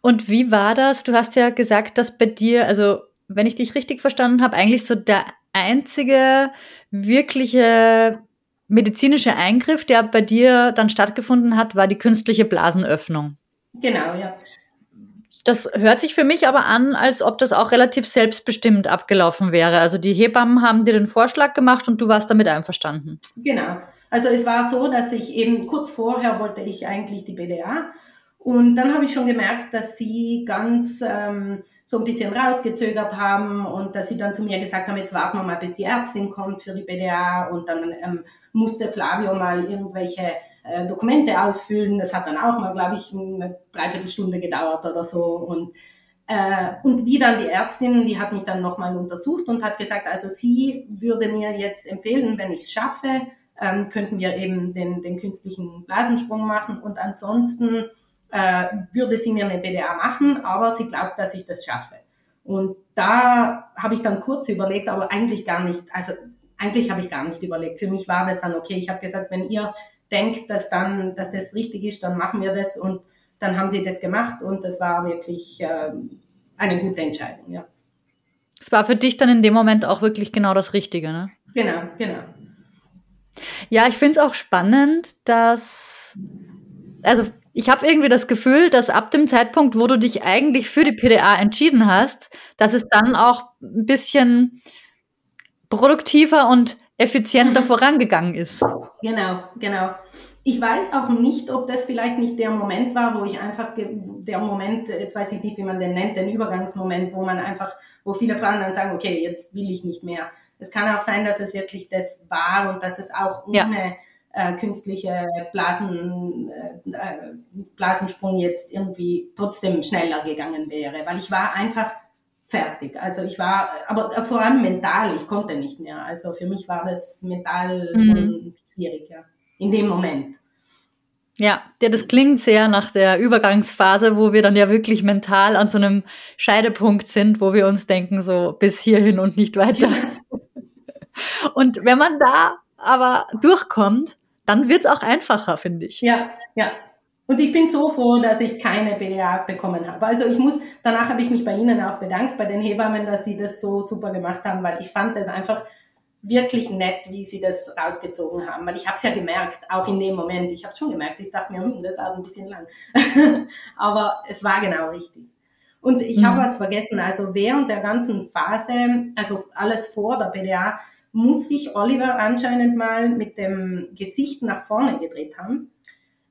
Und wie war das? Du hast ja gesagt, dass bei dir, also wenn ich dich richtig verstanden habe, eigentlich so der einzige wirkliche medizinische Eingriff, der bei dir dann stattgefunden hat, war die künstliche Blasenöffnung. Genau, ja. Das hört sich für mich aber an, als ob das auch relativ selbstbestimmt abgelaufen wäre. Also die Hebammen haben dir den Vorschlag gemacht und du warst damit einverstanden. Genau. Also es war so, dass ich eben kurz vorher wollte ich eigentlich die BDA und dann habe ich schon gemerkt, dass sie ganz ähm, so ein bisschen rausgezögert haben und dass sie dann zu mir gesagt haben, jetzt warten wir mal, bis die Ärztin kommt für die BDA und dann ähm, musste Flavio mal irgendwelche äh, Dokumente ausfüllen. Das hat dann auch mal, glaube ich, eine Dreiviertelstunde gedauert oder so. Und, äh, und wie dann die Ärztin, die hat mich dann nochmal untersucht und hat gesagt, also sie würde mir jetzt empfehlen, wenn ich es schaffe, ähm, könnten wir eben den, den künstlichen Blasensprung machen und ansonsten äh, würde sie mir eine BDA machen, aber sie glaubt, dass ich das schaffe. Und da habe ich dann kurz überlegt, aber eigentlich gar nicht, also eigentlich habe ich gar nicht überlegt. Für mich war das dann okay. Ich habe gesagt, wenn ihr denkt, dass dann, dass das richtig ist, dann machen wir das und dann haben sie das gemacht und das war wirklich äh, eine gute Entscheidung, ja. Es war für dich dann in dem Moment auch wirklich genau das Richtige, ne? Genau, genau. Ja, ich finde es auch spannend, dass, also ich habe irgendwie das Gefühl, dass ab dem Zeitpunkt, wo du dich eigentlich für die PDA entschieden hast, dass es dann auch ein bisschen produktiver und effizienter mhm. vorangegangen ist. Genau, genau. Ich weiß auch nicht, ob das vielleicht nicht der Moment war, wo ich einfach, der Moment, jetzt weiß ich nicht, wie man den nennt, den Übergangsmoment, wo man einfach, wo viele Frauen dann sagen, okay, jetzt will ich nicht mehr. Es kann auch sein, dass es wirklich das war und dass es auch ohne ja äh, künstliche Blasen, äh, äh, Blasensprung jetzt irgendwie trotzdem schneller gegangen wäre, weil ich war einfach fertig. Also ich war, aber vor allem mental, ich konnte nicht mehr. Also für mich war das mental mhm. schwierig, ja, in dem Moment. Ja, ja, das klingt sehr nach der Übergangsphase, wo wir dann ja wirklich mental an so einem Scheidepunkt sind, wo wir uns denken, so bis hierhin und nicht weiter. Und wenn man da aber durchkommt, dann wird's auch einfacher, finde ich. Ja, ja. Und ich bin so froh, dass ich keine BDA bekommen habe. Also ich muss, danach habe ich mich bei Ihnen auch bedankt, bei den Hebammen, dass Sie das so super gemacht haben, weil ich fand das einfach wirklich nett, wie Sie das rausgezogen haben. Weil ich habe es ja gemerkt, auch in dem Moment. Ich habe es schon gemerkt. Ich dachte mir, hm, das dauert ein bisschen lang. Aber es war genau richtig. Und ich mhm. habe was vergessen. Also während der ganzen Phase, also alles vor der BDA, muss sich Oliver anscheinend mal mit dem Gesicht nach vorne gedreht haben.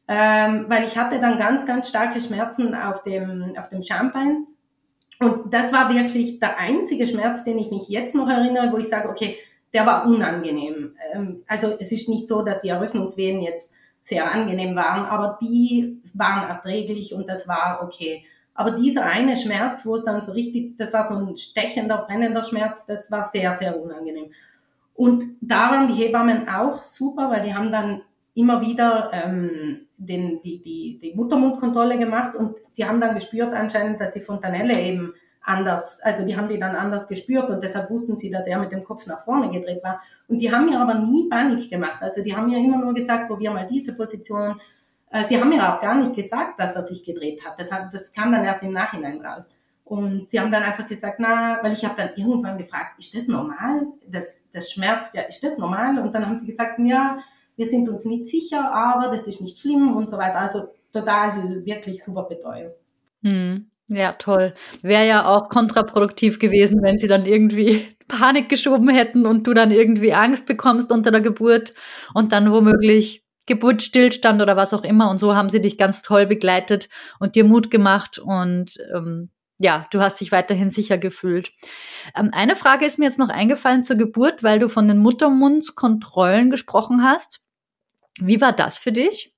Ähm, weil ich hatte dann ganz, ganz starke Schmerzen auf dem, auf dem Schambein. Und das war wirklich der einzige Schmerz, den ich mich jetzt noch erinnere, wo ich sage, okay, der war unangenehm. Ähm, also es ist nicht so, dass die Eröffnungswehen jetzt sehr angenehm waren, aber die waren erträglich und das war okay. Aber dieser eine Schmerz, wo es dann so richtig, das war so ein stechender, brennender Schmerz, das war sehr, sehr unangenehm. Und da waren die Hebammen auch super, weil die haben dann immer wieder ähm, den, die, die, die Muttermundkontrolle gemacht und die haben dann gespürt anscheinend, dass die Fontanelle eben anders, also die haben die dann anders gespürt und deshalb wussten sie, dass er mit dem Kopf nach vorne gedreht war. Und die haben mir aber nie Panik gemacht. Also die haben mir immer nur gesagt, probier mal diese Position. Äh, sie haben mir auch gar nicht gesagt, dass er sich gedreht hat. Das, hat, das kam dann erst im Nachhinein raus. Und sie haben dann einfach gesagt, na, weil ich habe dann irgendwann gefragt, ist das normal? Das, das schmerzt ja, ist das normal? Und dann haben sie gesagt, ja, wir sind uns nicht sicher, aber das ist nicht schlimm und so weiter. Also total, wirklich super Betreuung. Hm. Ja, toll. Wäre ja auch kontraproduktiv gewesen, wenn sie dann irgendwie Panik geschoben hätten und du dann irgendwie Angst bekommst unter der Geburt und dann womöglich Geburtsstillstand oder was auch immer. Und so haben sie dich ganz toll begleitet und dir Mut gemacht und ähm, ja, du hast dich weiterhin sicher gefühlt. Ähm, eine Frage ist mir jetzt noch eingefallen zur Geburt, weil du von den Muttermundskontrollen gesprochen hast. Wie war das für dich?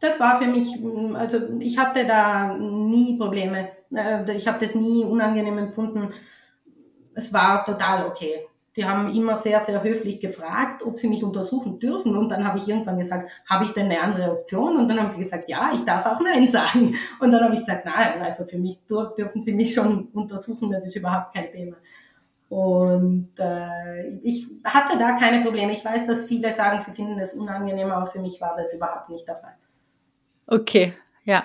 Das war für mich, also ich hatte da nie Probleme. Äh, ich habe das nie unangenehm empfunden. Es war total okay die haben immer sehr, sehr höflich gefragt, ob sie mich untersuchen dürfen. Und dann habe ich irgendwann gesagt, habe ich denn eine andere Option? Und dann haben sie gesagt, ja, ich darf auch Nein sagen. Und dann habe ich gesagt, nein, also für mich dürfen sie mich schon untersuchen, das ist überhaupt kein Thema. Und äh, ich hatte da keine Probleme. Ich weiß, dass viele sagen, sie finden das unangenehm, aber für mich war das überhaupt nicht der Fall. Okay, ja.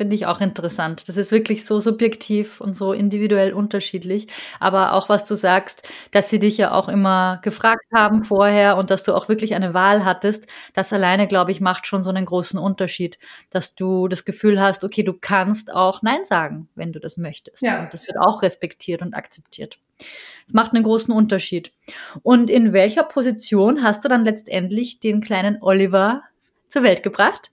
Finde ich auch interessant. Das ist wirklich so subjektiv und so individuell unterschiedlich. Aber auch was du sagst, dass sie dich ja auch immer gefragt haben vorher und dass du auch wirklich eine Wahl hattest, das alleine, glaube ich, macht schon so einen großen Unterschied, dass du das Gefühl hast, okay, du kannst auch Nein sagen, wenn du das möchtest. Ja. Und das wird auch respektiert und akzeptiert. Es macht einen großen Unterschied. Und in welcher Position hast du dann letztendlich den kleinen Oliver zur Welt gebracht?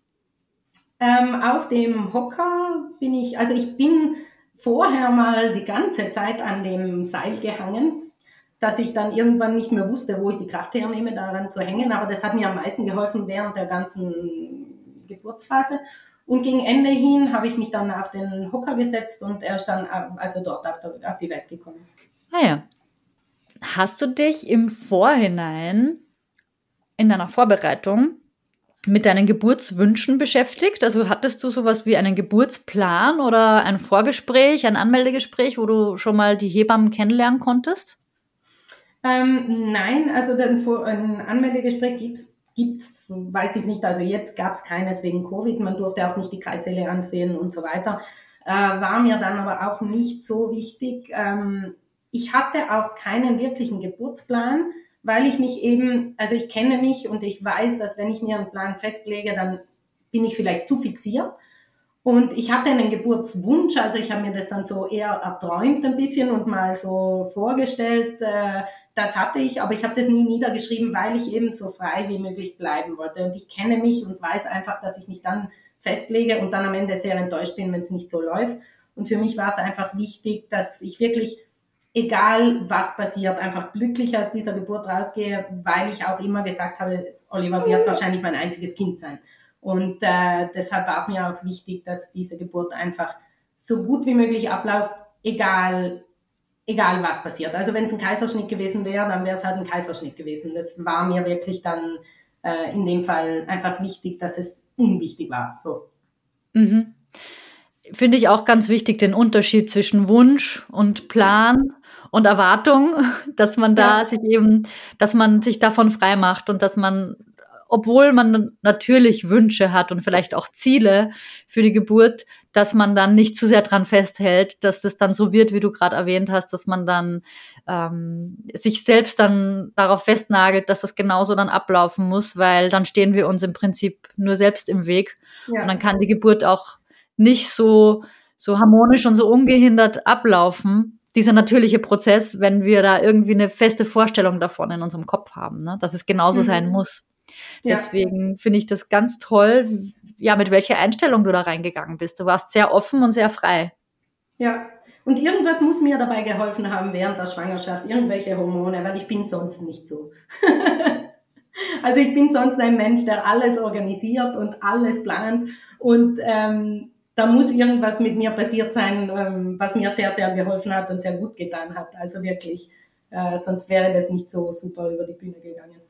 Ähm, auf dem Hocker bin ich, also ich bin vorher mal die ganze Zeit an dem Seil gehangen, dass ich dann irgendwann nicht mehr wusste, wo ich die Kraft hernehme, daran zu hängen. Aber das hat mir am meisten geholfen während der ganzen Geburtsphase. Und gegen Ende hin habe ich mich dann auf den Hocker gesetzt und er ist dann also dort auf, der, auf die Welt gekommen. Ah ja. Hast du dich im Vorhinein in deiner Vorbereitung mit deinen Geburtswünschen beschäftigt? Also hattest du sowas wie einen Geburtsplan oder ein Vorgespräch, ein Anmeldegespräch, wo du schon mal die Hebammen kennenlernen konntest? Ähm, nein, also ein Anmeldegespräch gibt's gibt's, weiß ich nicht. Also jetzt gab es keines wegen Covid. Man durfte auch nicht die Kreissäle ansehen und so weiter. Äh, war mir dann aber auch nicht so wichtig. Ähm, ich hatte auch keinen wirklichen Geburtsplan weil ich mich eben, also ich kenne mich und ich weiß, dass wenn ich mir einen Plan festlege, dann bin ich vielleicht zu fixiert. Und ich hatte einen Geburtswunsch, also ich habe mir das dann so eher erträumt ein bisschen und mal so vorgestellt, äh, das hatte ich, aber ich habe das nie niedergeschrieben, weil ich eben so frei wie möglich bleiben wollte. Und ich kenne mich und weiß einfach, dass ich mich dann festlege und dann am Ende sehr enttäuscht bin, wenn es nicht so läuft. Und für mich war es einfach wichtig, dass ich wirklich egal was passiert, einfach glücklich aus dieser Geburt rausgehe, weil ich auch immer gesagt habe, Oliver wird mhm. wahrscheinlich mein einziges Kind sein. Und äh, deshalb war es mir auch wichtig, dass diese Geburt einfach so gut wie möglich abläuft, egal, egal was passiert. Also wenn es ein Kaiserschnitt gewesen wäre, dann wäre es halt ein Kaiserschnitt gewesen. Das war mir wirklich dann, äh, in dem Fall einfach wichtig, dass es unwichtig war. So. Mhm. Finde ich auch ganz wichtig, den Unterschied zwischen Wunsch und Plan und Erwartung, dass man da ja. sich eben, dass man sich davon frei macht und dass man obwohl man natürlich Wünsche hat und vielleicht auch Ziele für die Geburt, dass man dann nicht zu sehr dran festhält, dass das dann so wird, wie du gerade erwähnt hast, dass man dann ähm, sich selbst dann darauf festnagelt, dass das genauso dann ablaufen muss, weil dann stehen wir uns im Prinzip nur selbst im Weg ja. und dann kann die Geburt auch nicht so so harmonisch und so ungehindert ablaufen, dieser natürliche Prozess, wenn wir da irgendwie eine feste Vorstellung davon in unserem Kopf haben, ne? dass es genauso mhm. sein muss. Deswegen ja. finde ich das ganz toll, ja, mit welcher Einstellung du da reingegangen bist. Du warst sehr offen und sehr frei. Ja, und irgendwas muss mir dabei geholfen haben während der Schwangerschaft, irgendwelche Hormone, weil ich bin sonst nicht so. also ich bin sonst ein Mensch, der alles organisiert und alles plant und ähm, da muss irgendwas mit mir passiert sein, ähm, was mir sehr, sehr geholfen hat und sehr gut getan hat. Also wirklich, äh, sonst wäre das nicht so super über die Bühne gegangen.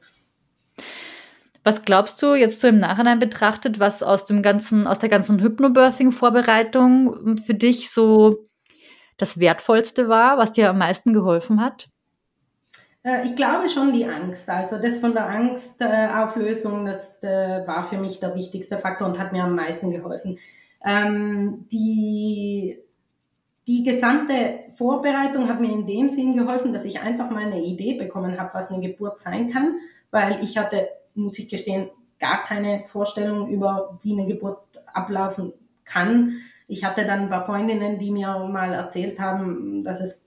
Was glaubst du jetzt so im Nachhinein betrachtet, was aus dem ganzen, aus der ganzen Hypnobirthing-Vorbereitung für dich so das Wertvollste war, was dir am meisten geholfen hat? Äh, ich glaube schon die Angst. Also das von der Angstauflösung, das äh, war für mich der wichtigste Faktor und hat mir am meisten geholfen. Ähm, die, die gesamte Vorbereitung hat mir in dem Sinn geholfen, dass ich einfach mal eine Idee bekommen habe, was eine Geburt sein kann, weil ich hatte muss ich gestehen, gar keine Vorstellung über, wie eine Geburt ablaufen kann. Ich hatte dann ein paar Freundinnen, die mir mal erzählt haben, dass es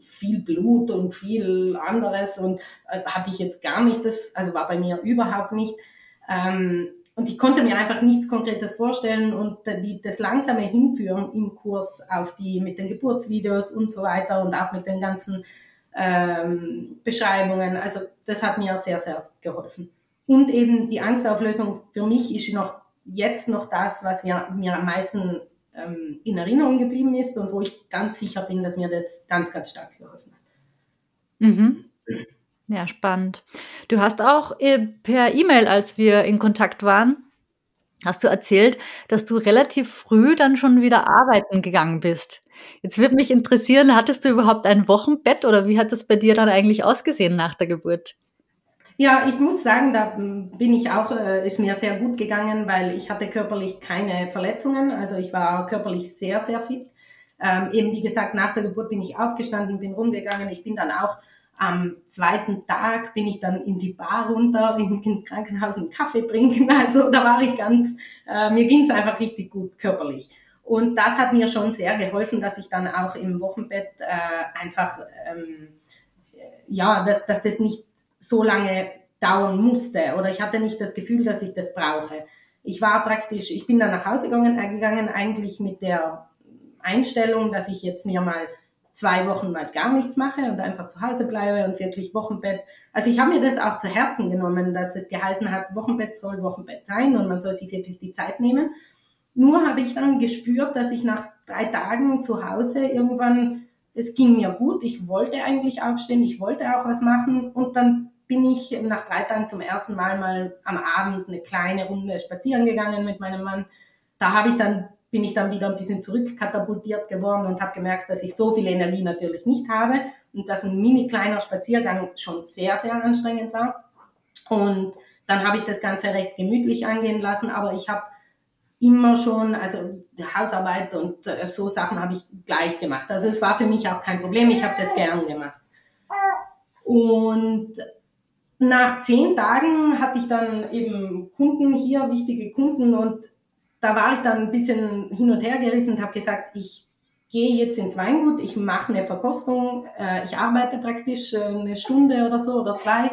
viel Blut und viel anderes und äh, hatte ich jetzt gar nicht das, also war bei mir überhaupt nicht. Ähm, und ich konnte mir einfach nichts Konkretes vorstellen und die, das langsame Hinführen im Kurs auf die, mit den Geburtsvideos und so weiter und auch mit den ganzen ähm, Beschreibungen, also das hat mir sehr, sehr geholfen. Und eben die Angstauflösung für mich ist noch jetzt noch das, was mir, mir am meisten ähm, in Erinnerung geblieben ist und wo ich ganz sicher bin, dass mir das ganz, ganz stark geholfen hat. Mhm. Ja, spannend. Du hast auch äh, per E-Mail, als wir in Kontakt waren, hast du erzählt, dass du relativ früh dann schon wieder arbeiten gegangen bist. Jetzt würde mich interessieren, hattest du überhaupt ein Wochenbett oder wie hat das bei dir dann eigentlich ausgesehen nach der Geburt? Ja, ich muss sagen, da bin ich auch, äh, ist mir sehr gut gegangen, weil ich hatte körperlich keine Verletzungen. Also ich war körperlich sehr, sehr fit. Ähm, eben wie gesagt, nach der Geburt bin ich aufgestanden, bin rumgegangen. Ich bin dann auch am zweiten Tag bin ich dann in die Bar runter, ins Krankenhaus einen Kaffee trinken. Also da war ich ganz, äh, mir ging es einfach richtig gut körperlich. Und das hat mir schon sehr geholfen, dass ich dann auch im Wochenbett äh, einfach, ähm, ja, dass, dass das nicht so lange dauern musste oder ich hatte nicht das Gefühl, dass ich das brauche. Ich war praktisch, ich bin dann nach Hause gegangen, äh, gegangen eigentlich mit der Einstellung, dass ich jetzt mir mal zwei Wochen mal gar nichts mache und einfach zu Hause bleibe und wirklich Wochenbett. Also ich habe mir das auch zu Herzen genommen, dass es geheißen hat, Wochenbett soll Wochenbett sein und man soll sich wirklich die Zeit nehmen. Nur habe ich dann gespürt, dass ich nach drei Tagen zu Hause irgendwann, es ging mir gut, ich wollte eigentlich aufstehen, ich wollte auch was machen und dann bin ich nach drei Tagen zum ersten Mal mal am Abend eine kleine Runde spazieren gegangen mit meinem Mann. Da habe ich dann bin ich dann wieder ein bisschen zurückkatapultiert geworden und habe gemerkt, dass ich so viel Energie natürlich nicht habe und dass ein mini kleiner Spaziergang schon sehr, sehr anstrengend war. Und dann habe ich das Ganze recht gemütlich angehen lassen, aber ich habe immer schon, also Hausarbeit und äh, so Sachen habe ich gleich gemacht. Also es war für mich auch kein Problem, ich habe das gern gemacht. Und nach zehn Tagen hatte ich dann eben Kunden hier, wichtige Kunden und da war ich dann ein bisschen hin und her gerissen und habe gesagt, ich gehe jetzt ins Weingut, ich mache eine Verkostung, äh, ich arbeite praktisch äh, eine Stunde oder so oder zwei,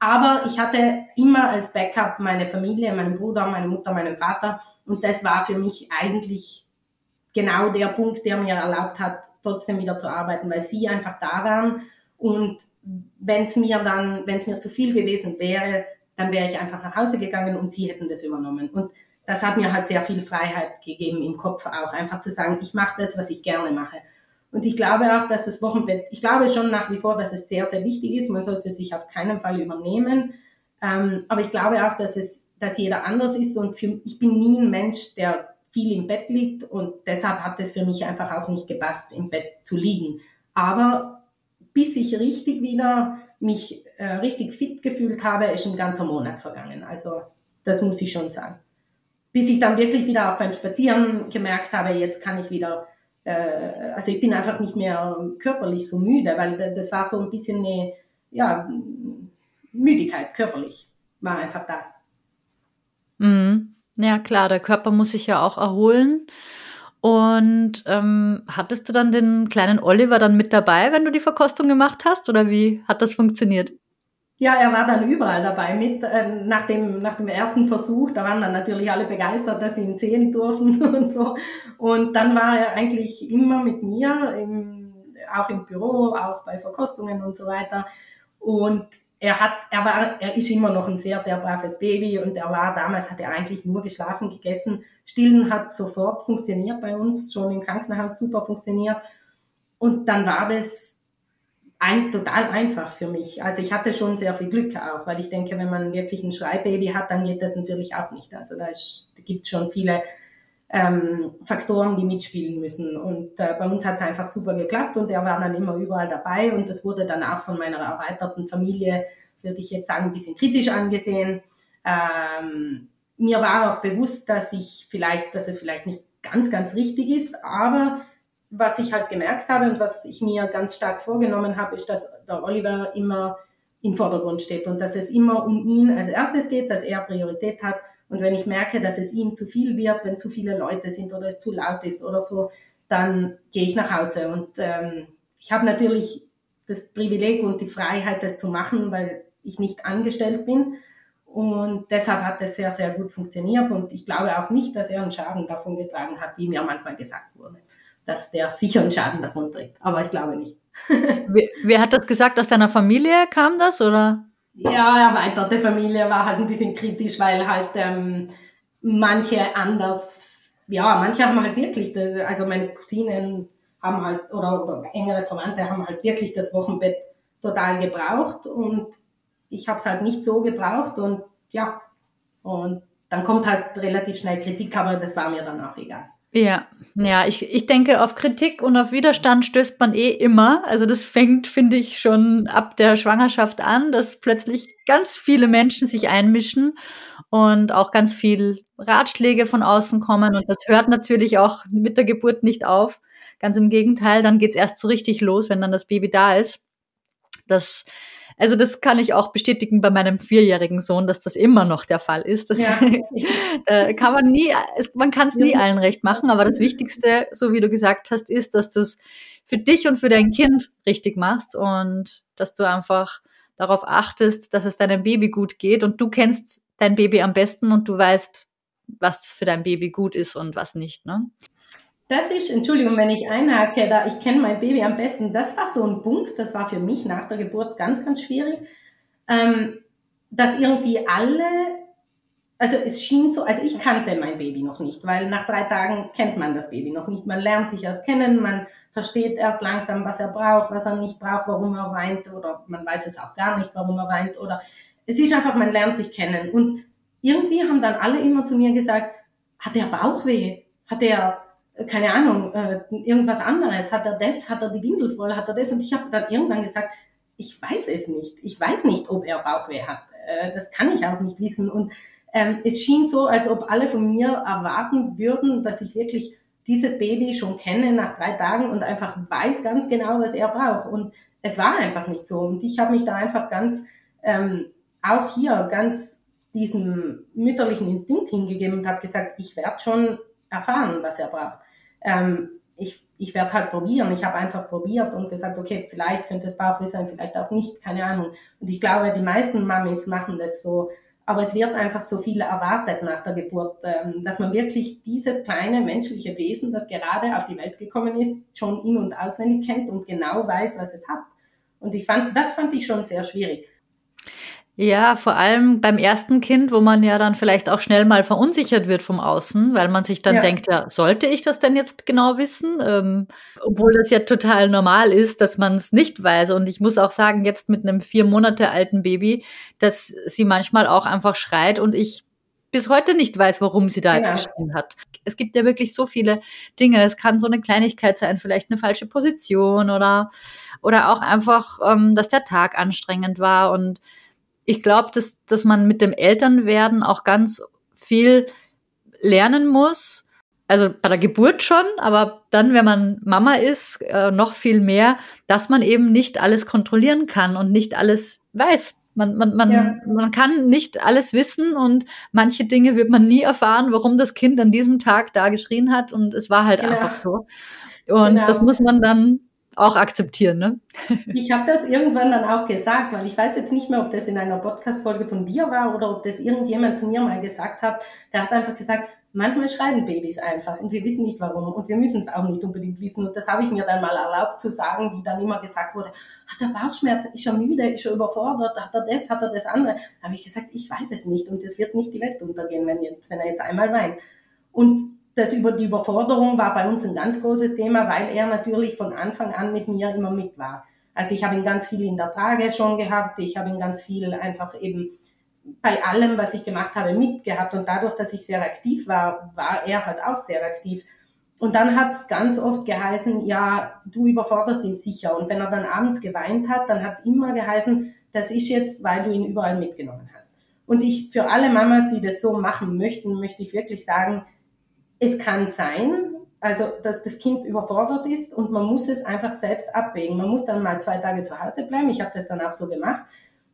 aber ich hatte immer als Backup meine Familie, meinen Bruder, meine Mutter, meinen Vater. Und das war für mich eigentlich genau der Punkt, der mir erlaubt hat, trotzdem wieder zu arbeiten, weil sie einfach da waren. Und wenn es mir dann, wenn es mir zu viel gewesen wäre, dann wäre ich einfach nach Hause gegangen und sie hätten das übernommen. Und das hat mir halt sehr viel Freiheit gegeben im Kopf auch, einfach zu sagen, ich mache das, was ich gerne mache. Und ich glaube auch, dass das Wochenbett, ich glaube schon nach wie vor, dass es sehr, sehr wichtig ist. Man sollte sich auf keinen Fall übernehmen. Ähm, aber ich glaube auch, dass es, dass jeder anders ist und für, ich bin nie ein Mensch, der viel im Bett liegt und deshalb hat es für mich einfach auch nicht gepasst, im Bett zu liegen. Aber bis ich richtig wieder mich äh, richtig fit gefühlt habe, ist ein ganzer Monat vergangen. Also das muss ich schon sagen. Bis ich dann wirklich wieder auch beim Spazieren gemerkt habe, jetzt kann ich wieder, äh, also ich bin einfach nicht mehr körperlich so müde, weil das war so ein bisschen eine ja, Müdigkeit körperlich, war einfach da. Mhm. Ja, klar, der Körper muss sich ja auch erholen. Und ähm, hattest du dann den kleinen Oliver dann mit dabei, wenn du die Verkostung gemacht hast? Oder wie hat das funktioniert? Ja, er war dann überall dabei mit. Äh, nach, dem, nach dem ersten Versuch, da waren dann natürlich alle begeistert, dass sie ihn sehen durften und so. Und dann war er eigentlich immer mit mir, im, auch im Büro, auch bei Verkostungen und so weiter. Und er hat, er war, er ist immer noch ein sehr, sehr braves Baby und er war damals, hat er eigentlich nur geschlafen, gegessen. Stillen hat sofort funktioniert bei uns, schon im Krankenhaus super funktioniert. Und dann war das ein, total einfach für mich. Also ich hatte schon sehr viel Glück auch, weil ich denke, wenn man wirklich ein Schreibaby hat, dann geht das natürlich auch nicht. Also da, da gibt es schon viele ähm, Faktoren, die mitspielen müssen. Und äh, bei uns hat es einfach super geklappt und er war dann immer überall dabei und das wurde dann auch von meiner erweiterten Familie, würde ich jetzt sagen, ein bisschen kritisch angesehen. Ähm, mir war auch bewusst, dass ich vielleicht, dass es vielleicht nicht ganz, ganz richtig ist, aber was ich halt gemerkt habe und was ich mir ganz stark vorgenommen habe, ist, dass der Oliver immer im Vordergrund steht und dass es immer um ihn als erstes geht, dass er Priorität hat und wenn ich merke, dass es ihm zu viel wird, wenn zu viele Leute sind oder es zu laut ist oder so, dann gehe ich nach Hause. Und ähm, ich habe natürlich das Privileg und die Freiheit, das zu machen, weil ich nicht angestellt bin. Und deshalb hat es sehr, sehr gut funktioniert. Und ich glaube auch nicht, dass er einen Schaden davon getragen hat, wie mir manchmal gesagt wurde, dass der sicher einen Schaden davon trägt. Aber ich glaube nicht. wer, wer hat das gesagt? Aus deiner Familie kam das oder? Ja, erweiterte Familie war halt ein bisschen kritisch, weil halt ähm, manche anders, ja, manche haben halt wirklich, also meine Cousinen haben halt, oder, oder engere Verwandte haben halt wirklich das Wochenbett total gebraucht und ich habe es halt nicht so gebraucht und ja, und dann kommt halt relativ schnell Kritik, aber das war mir dann auch egal. Ja, ja, ich, ich denke, auf Kritik und auf Widerstand stößt man eh immer. Also das fängt, finde ich, schon ab der Schwangerschaft an, dass plötzlich ganz viele Menschen sich einmischen und auch ganz viel Ratschläge von außen kommen. Und das hört natürlich auch mit der Geburt nicht auf. Ganz im Gegenteil, dann geht's erst so richtig los, wenn dann das Baby da ist. Das also das kann ich auch bestätigen bei meinem vierjährigen Sohn, dass das immer noch der Fall ist. Das ja. äh, kann man nie, man kann es nie allen recht machen, aber das Wichtigste, so wie du gesagt hast, ist, dass du es für dich und für dein Kind richtig machst und dass du einfach darauf achtest, dass es deinem Baby gut geht und du kennst dein Baby am besten und du weißt, was für dein Baby gut ist und was nicht. Ne? Das ist, Entschuldigung, wenn ich einhake, da ich kenne mein Baby am besten, das war so ein Punkt, das war für mich nach der Geburt ganz, ganz schwierig, ähm, dass irgendwie alle, also es schien so, also ich kannte mein Baby noch nicht, weil nach drei Tagen kennt man das Baby noch nicht. Man lernt sich erst kennen, man versteht erst langsam, was er braucht, was er nicht braucht, warum er weint oder man weiß es auch gar nicht, warum er weint oder es ist einfach, man lernt sich kennen und irgendwie haben dann alle immer zu mir gesagt, hat er Bauchweh? Hat er keine Ahnung, äh, irgendwas anderes. Hat er das? Hat er die Windel voll? Hat er das? Und ich habe dann irgendwann gesagt, ich weiß es nicht. Ich weiß nicht, ob er Bauchweh hat. Äh, das kann ich auch nicht wissen. Und ähm, es schien so, als ob alle von mir erwarten würden, dass ich wirklich dieses Baby schon kenne nach drei Tagen und einfach weiß ganz genau, was er braucht. Und es war einfach nicht so. Und ich habe mich da einfach ganz, ähm, auch hier ganz diesem mütterlichen Instinkt hingegeben und habe gesagt, ich werde schon erfahren, was er braucht ähm, ich, ich werde halt probieren. Ich habe einfach probiert und gesagt, okay, vielleicht könnte es Bauchweh sein, vielleicht auch nicht, keine Ahnung. Und ich glaube, die meisten Mamis machen das so. Aber es wird einfach so viel erwartet nach der Geburt, ähm, dass man wirklich dieses kleine menschliche Wesen, das gerade auf die Welt gekommen ist, schon in- und auswendig kennt und genau weiß, was es hat. Und ich fand, das fand ich schon sehr schwierig. Ja, vor allem beim ersten Kind, wo man ja dann vielleicht auch schnell mal verunsichert wird vom Außen, weil man sich dann ja. denkt, ja, sollte ich das denn jetzt genau wissen? Ähm, obwohl das ja total normal ist, dass man es nicht weiß. Und ich muss auch sagen, jetzt mit einem vier Monate alten Baby, dass sie manchmal auch einfach schreit und ich bis heute nicht weiß, warum sie da jetzt ja. geschrien hat. Es gibt ja wirklich so viele Dinge. Es kann so eine Kleinigkeit sein, vielleicht eine falsche Position oder, oder auch einfach, ähm, dass der Tag anstrengend war und ich glaube, dass, dass man mit dem Elternwerden auch ganz viel lernen muss. Also bei der Geburt schon, aber dann, wenn man Mama ist, äh, noch viel mehr, dass man eben nicht alles kontrollieren kann und nicht alles weiß. Man, man, man, ja. man kann nicht alles wissen und manche Dinge wird man nie erfahren, warum das Kind an diesem Tag da geschrien hat und es war halt genau. einfach so. Und genau. das muss man dann auch akzeptieren, ne? Ich habe das irgendwann dann auch gesagt, weil ich weiß jetzt nicht mehr, ob das in einer Podcast-Folge von dir war oder ob das irgendjemand zu mir mal gesagt hat. Der hat einfach gesagt, manchmal schreien Babys einfach und wir wissen nicht warum und wir müssen es auch nicht unbedingt wissen. Und das habe ich mir dann mal erlaubt zu sagen, wie dann immer gesagt wurde, hat er Bauchschmerzen, ist er müde, ist er überfordert, hat er das, hat er das andere. Da habe ich gesagt, ich weiß es nicht und es wird nicht die Welt untergehen, wenn, jetzt, wenn er jetzt einmal weint. Und das über die Überforderung war bei uns ein ganz großes Thema, weil er natürlich von Anfang an mit mir immer mit war. Also ich habe ihn ganz viel in der Trage schon gehabt, ich habe ihn ganz viel einfach eben bei allem, was ich gemacht habe, mitgehabt und dadurch, dass ich sehr aktiv war, war er halt auch sehr aktiv. Und dann hat es ganz oft geheißen, ja, du überforderst ihn sicher. Und wenn er dann abends geweint hat, dann hat es immer geheißen, das ist jetzt, weil du ihn überall mitgenommen hast. Und ich, für alle Mamas, die das so machen möchten, möchte ich wirklich sagen, es kann sein, also dass das Kind überfordert ist und man muss es einfach selbst abwägen. Man muss dann mal zwei Tage zu Hause bleiben. Ich habe das dann auch so gemacht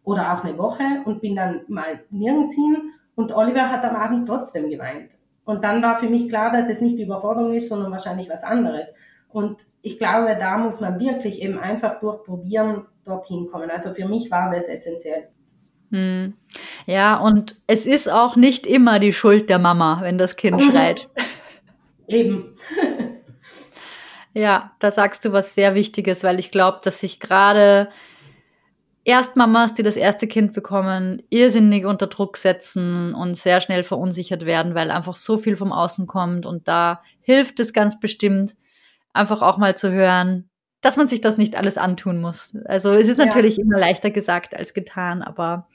oder auch eine Woche und bin dann mal nirgends hin und Oliver hat am Abend trotzdem geweint. Und dann war für mich klar, dass es nicht die Überforderung ist, sondern wahrscheinlich was anderes. Und ich glaube, da muss man wirklich eben einfach durchprobieren, dorthin kommen. Also für mich war das essentiell. Hm. Ja, und es ist auch nicht immer die Schuld der Mama, wenn das Kind mhm. schreit. Eben. ja, da sagst du was sehr Wichtiges, weil ich glaube, dass sich gerade Erstmamas, die das erste Kind bekommen, irrsinnig unter Druck setzen und sehr schnell verunsichert werden, weil einfach so viel vom Außen kommt. Und da hilft es ganz bestimmt, einfach auch mal zu hören, dass man sich das nicht alles antun muss. Also es ist natürlich ja. immer leichter gesagt als getan, aber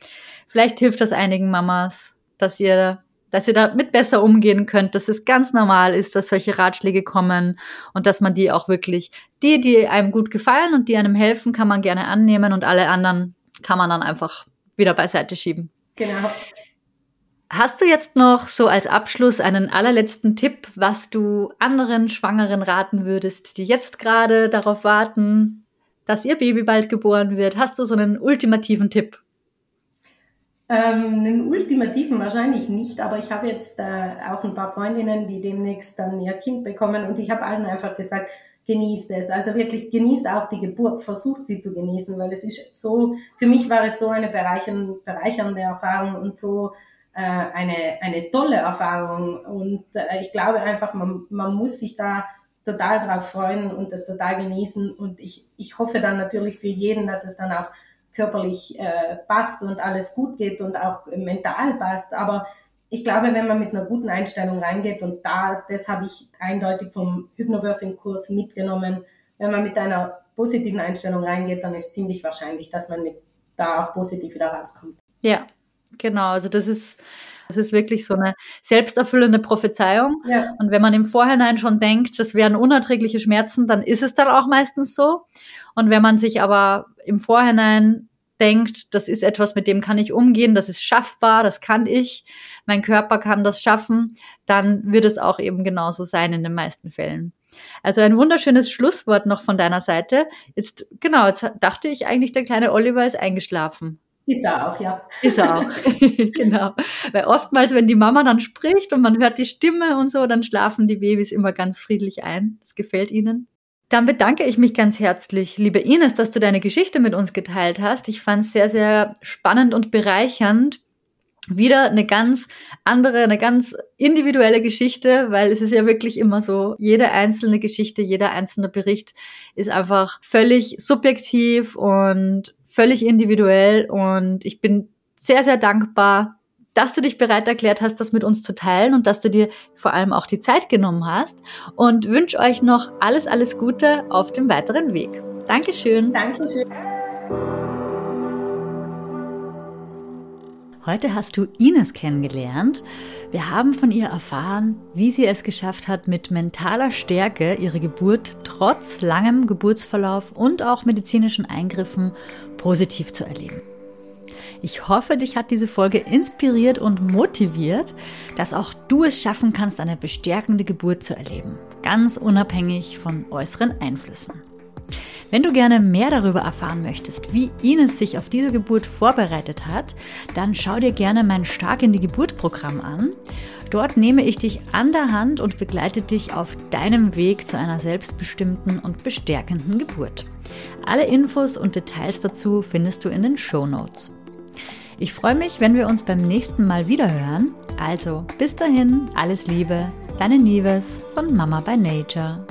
vielleicht hilft das einigen Mamas, dass ihr dass ihr damit besser umgehen könnt, dass es ganz normal ist, dass solche Ratschläge kommen und dass man die auch wirklich, die, die einem gut gefallen und die einem helfen, kann man gerne annehmen und alle anderen kann man dann einfach wieder beiseite schieben. Genau. Hast du jetzt noch so als Abschluss einen allerletzten Tipp, was du anderen Schwangeren raten würdest, die jetzt gerade darauf warten, dass ihr Baby bald geboren wird? Hast du so einen ultimativen Tipp? Ähm, einen ultimativen wahrscheinlich nicht, aber ich habe jetzt äh, auch ein paar Freundinnen, die demnächst dann ihr Kind bekommen und ich habe allen einfach gesagt, genießt es. Also wirklich genießt auch die Geburt, versucht sie zu genießen, weil es ist so, für mich war es so eine bereichernde, bereichernde Erfahrung und so äh, eine, eine tolle Erfahrung und äh, ich glaube einfach, man, man muss sich da total drauf freuen und das total genießen und ich, ich hoffe dann natürlich für jeden, dass es dann auch körperlich äh, passt und alles gut geht und auch mental passt. Aber ich glaube, wenn man mit einer guten Einstellung reingeht und da, das habe ich eindeutig vom Hypnobirthing-Kurs mitgenommen, wenn man mit einer positiven Einstellung reingeht, dann ist ziemlich wahrscheinlich, dass man mit da auch positiv wieder rauskommt. Ja, genau. Also das ist, das ist wirklich so eine selbsterfüllende Prophezeiung. Ja. Und wenn man im Vorhinein schon denkt, das wären unerträgliche Schmerzen, dann ist es dann auch meistens so. Und wenn man sich aber im Vorhinein denkt, das ist etwas, mit dem kann ich umgehen, das ist schaffbar, das kann ich, mein Körper kann das schaffen, dann wird es auch eben genauso sein in den meisten Fällen. Also ein wunderschönes Schlusswort noch von deiner Seite. Jetzt, genau, jetzt dachte ich eigentlich, der kleine Oliver ist eingeschlafen. Ist er auch, ja. Ist er auch, genau. Weil oftmals, wenn die Mama dann spricht und man hört die Stimme und so, dann schlafen die Babys immer ganz friedlich ein. Das gefällt ihnen. Dann bedanke ich mich ganz herzlich, liebe Ines, dass du deine Geschichte mit uns geteilt hast. Ich fand es sehr, sehr spannend und bereichernd. Wieder eine ganz andere, eine ganz individuelle Geschichte, weil es ist ja wirklich immer so, jede einzelne Geschichte, jeder einzelne Bericht ist einfach völlig subjektiv und völlig individuell und ich bin sehr, sehr dankbar, dass du dich bereit erklärt hast, das mit uns zu teilen und dass du dir vor allem auch die Zeit genommen hast und wünsche euch noch alles, alles Gute auf dem weiteren Weg. Dankeschön. Dankeschön. Heute hast du Ines kennengelernt. Wir haben von ihr erfahren, wie sie es geschafft hat, mit mentaler Stärke ihre Geburt trotz langem Geburtsverlauf und auch medizinischen Eingriffen positiv zu erleben. Ich hoffe, dich hat diese Folge inspiriert und motiviert, dass auch du es schaffen kannst, eine bestärkende Geburt zu erleben, ganz unabhängig von äußeren Einflüssen. Wenn du gerne mehr darüber erfahren möchtest, wie Ines sich auf diese Geburt vorbereitet hat, dann schau dir gerne mein Stark in die Geburt Programm an. Dort nehme ich dich an der Hand und begleite dich auf deinem Weg zu einer selbstbestimmten und bestärkenden Geburt. Alle Infos und Details dazu findest du in den Show Notes. Ich freue mich, wenn wir uns beim nächsten Mal wieder hören. Also bis dahin, alles Liebe, deine Nieves von Mama by Nature.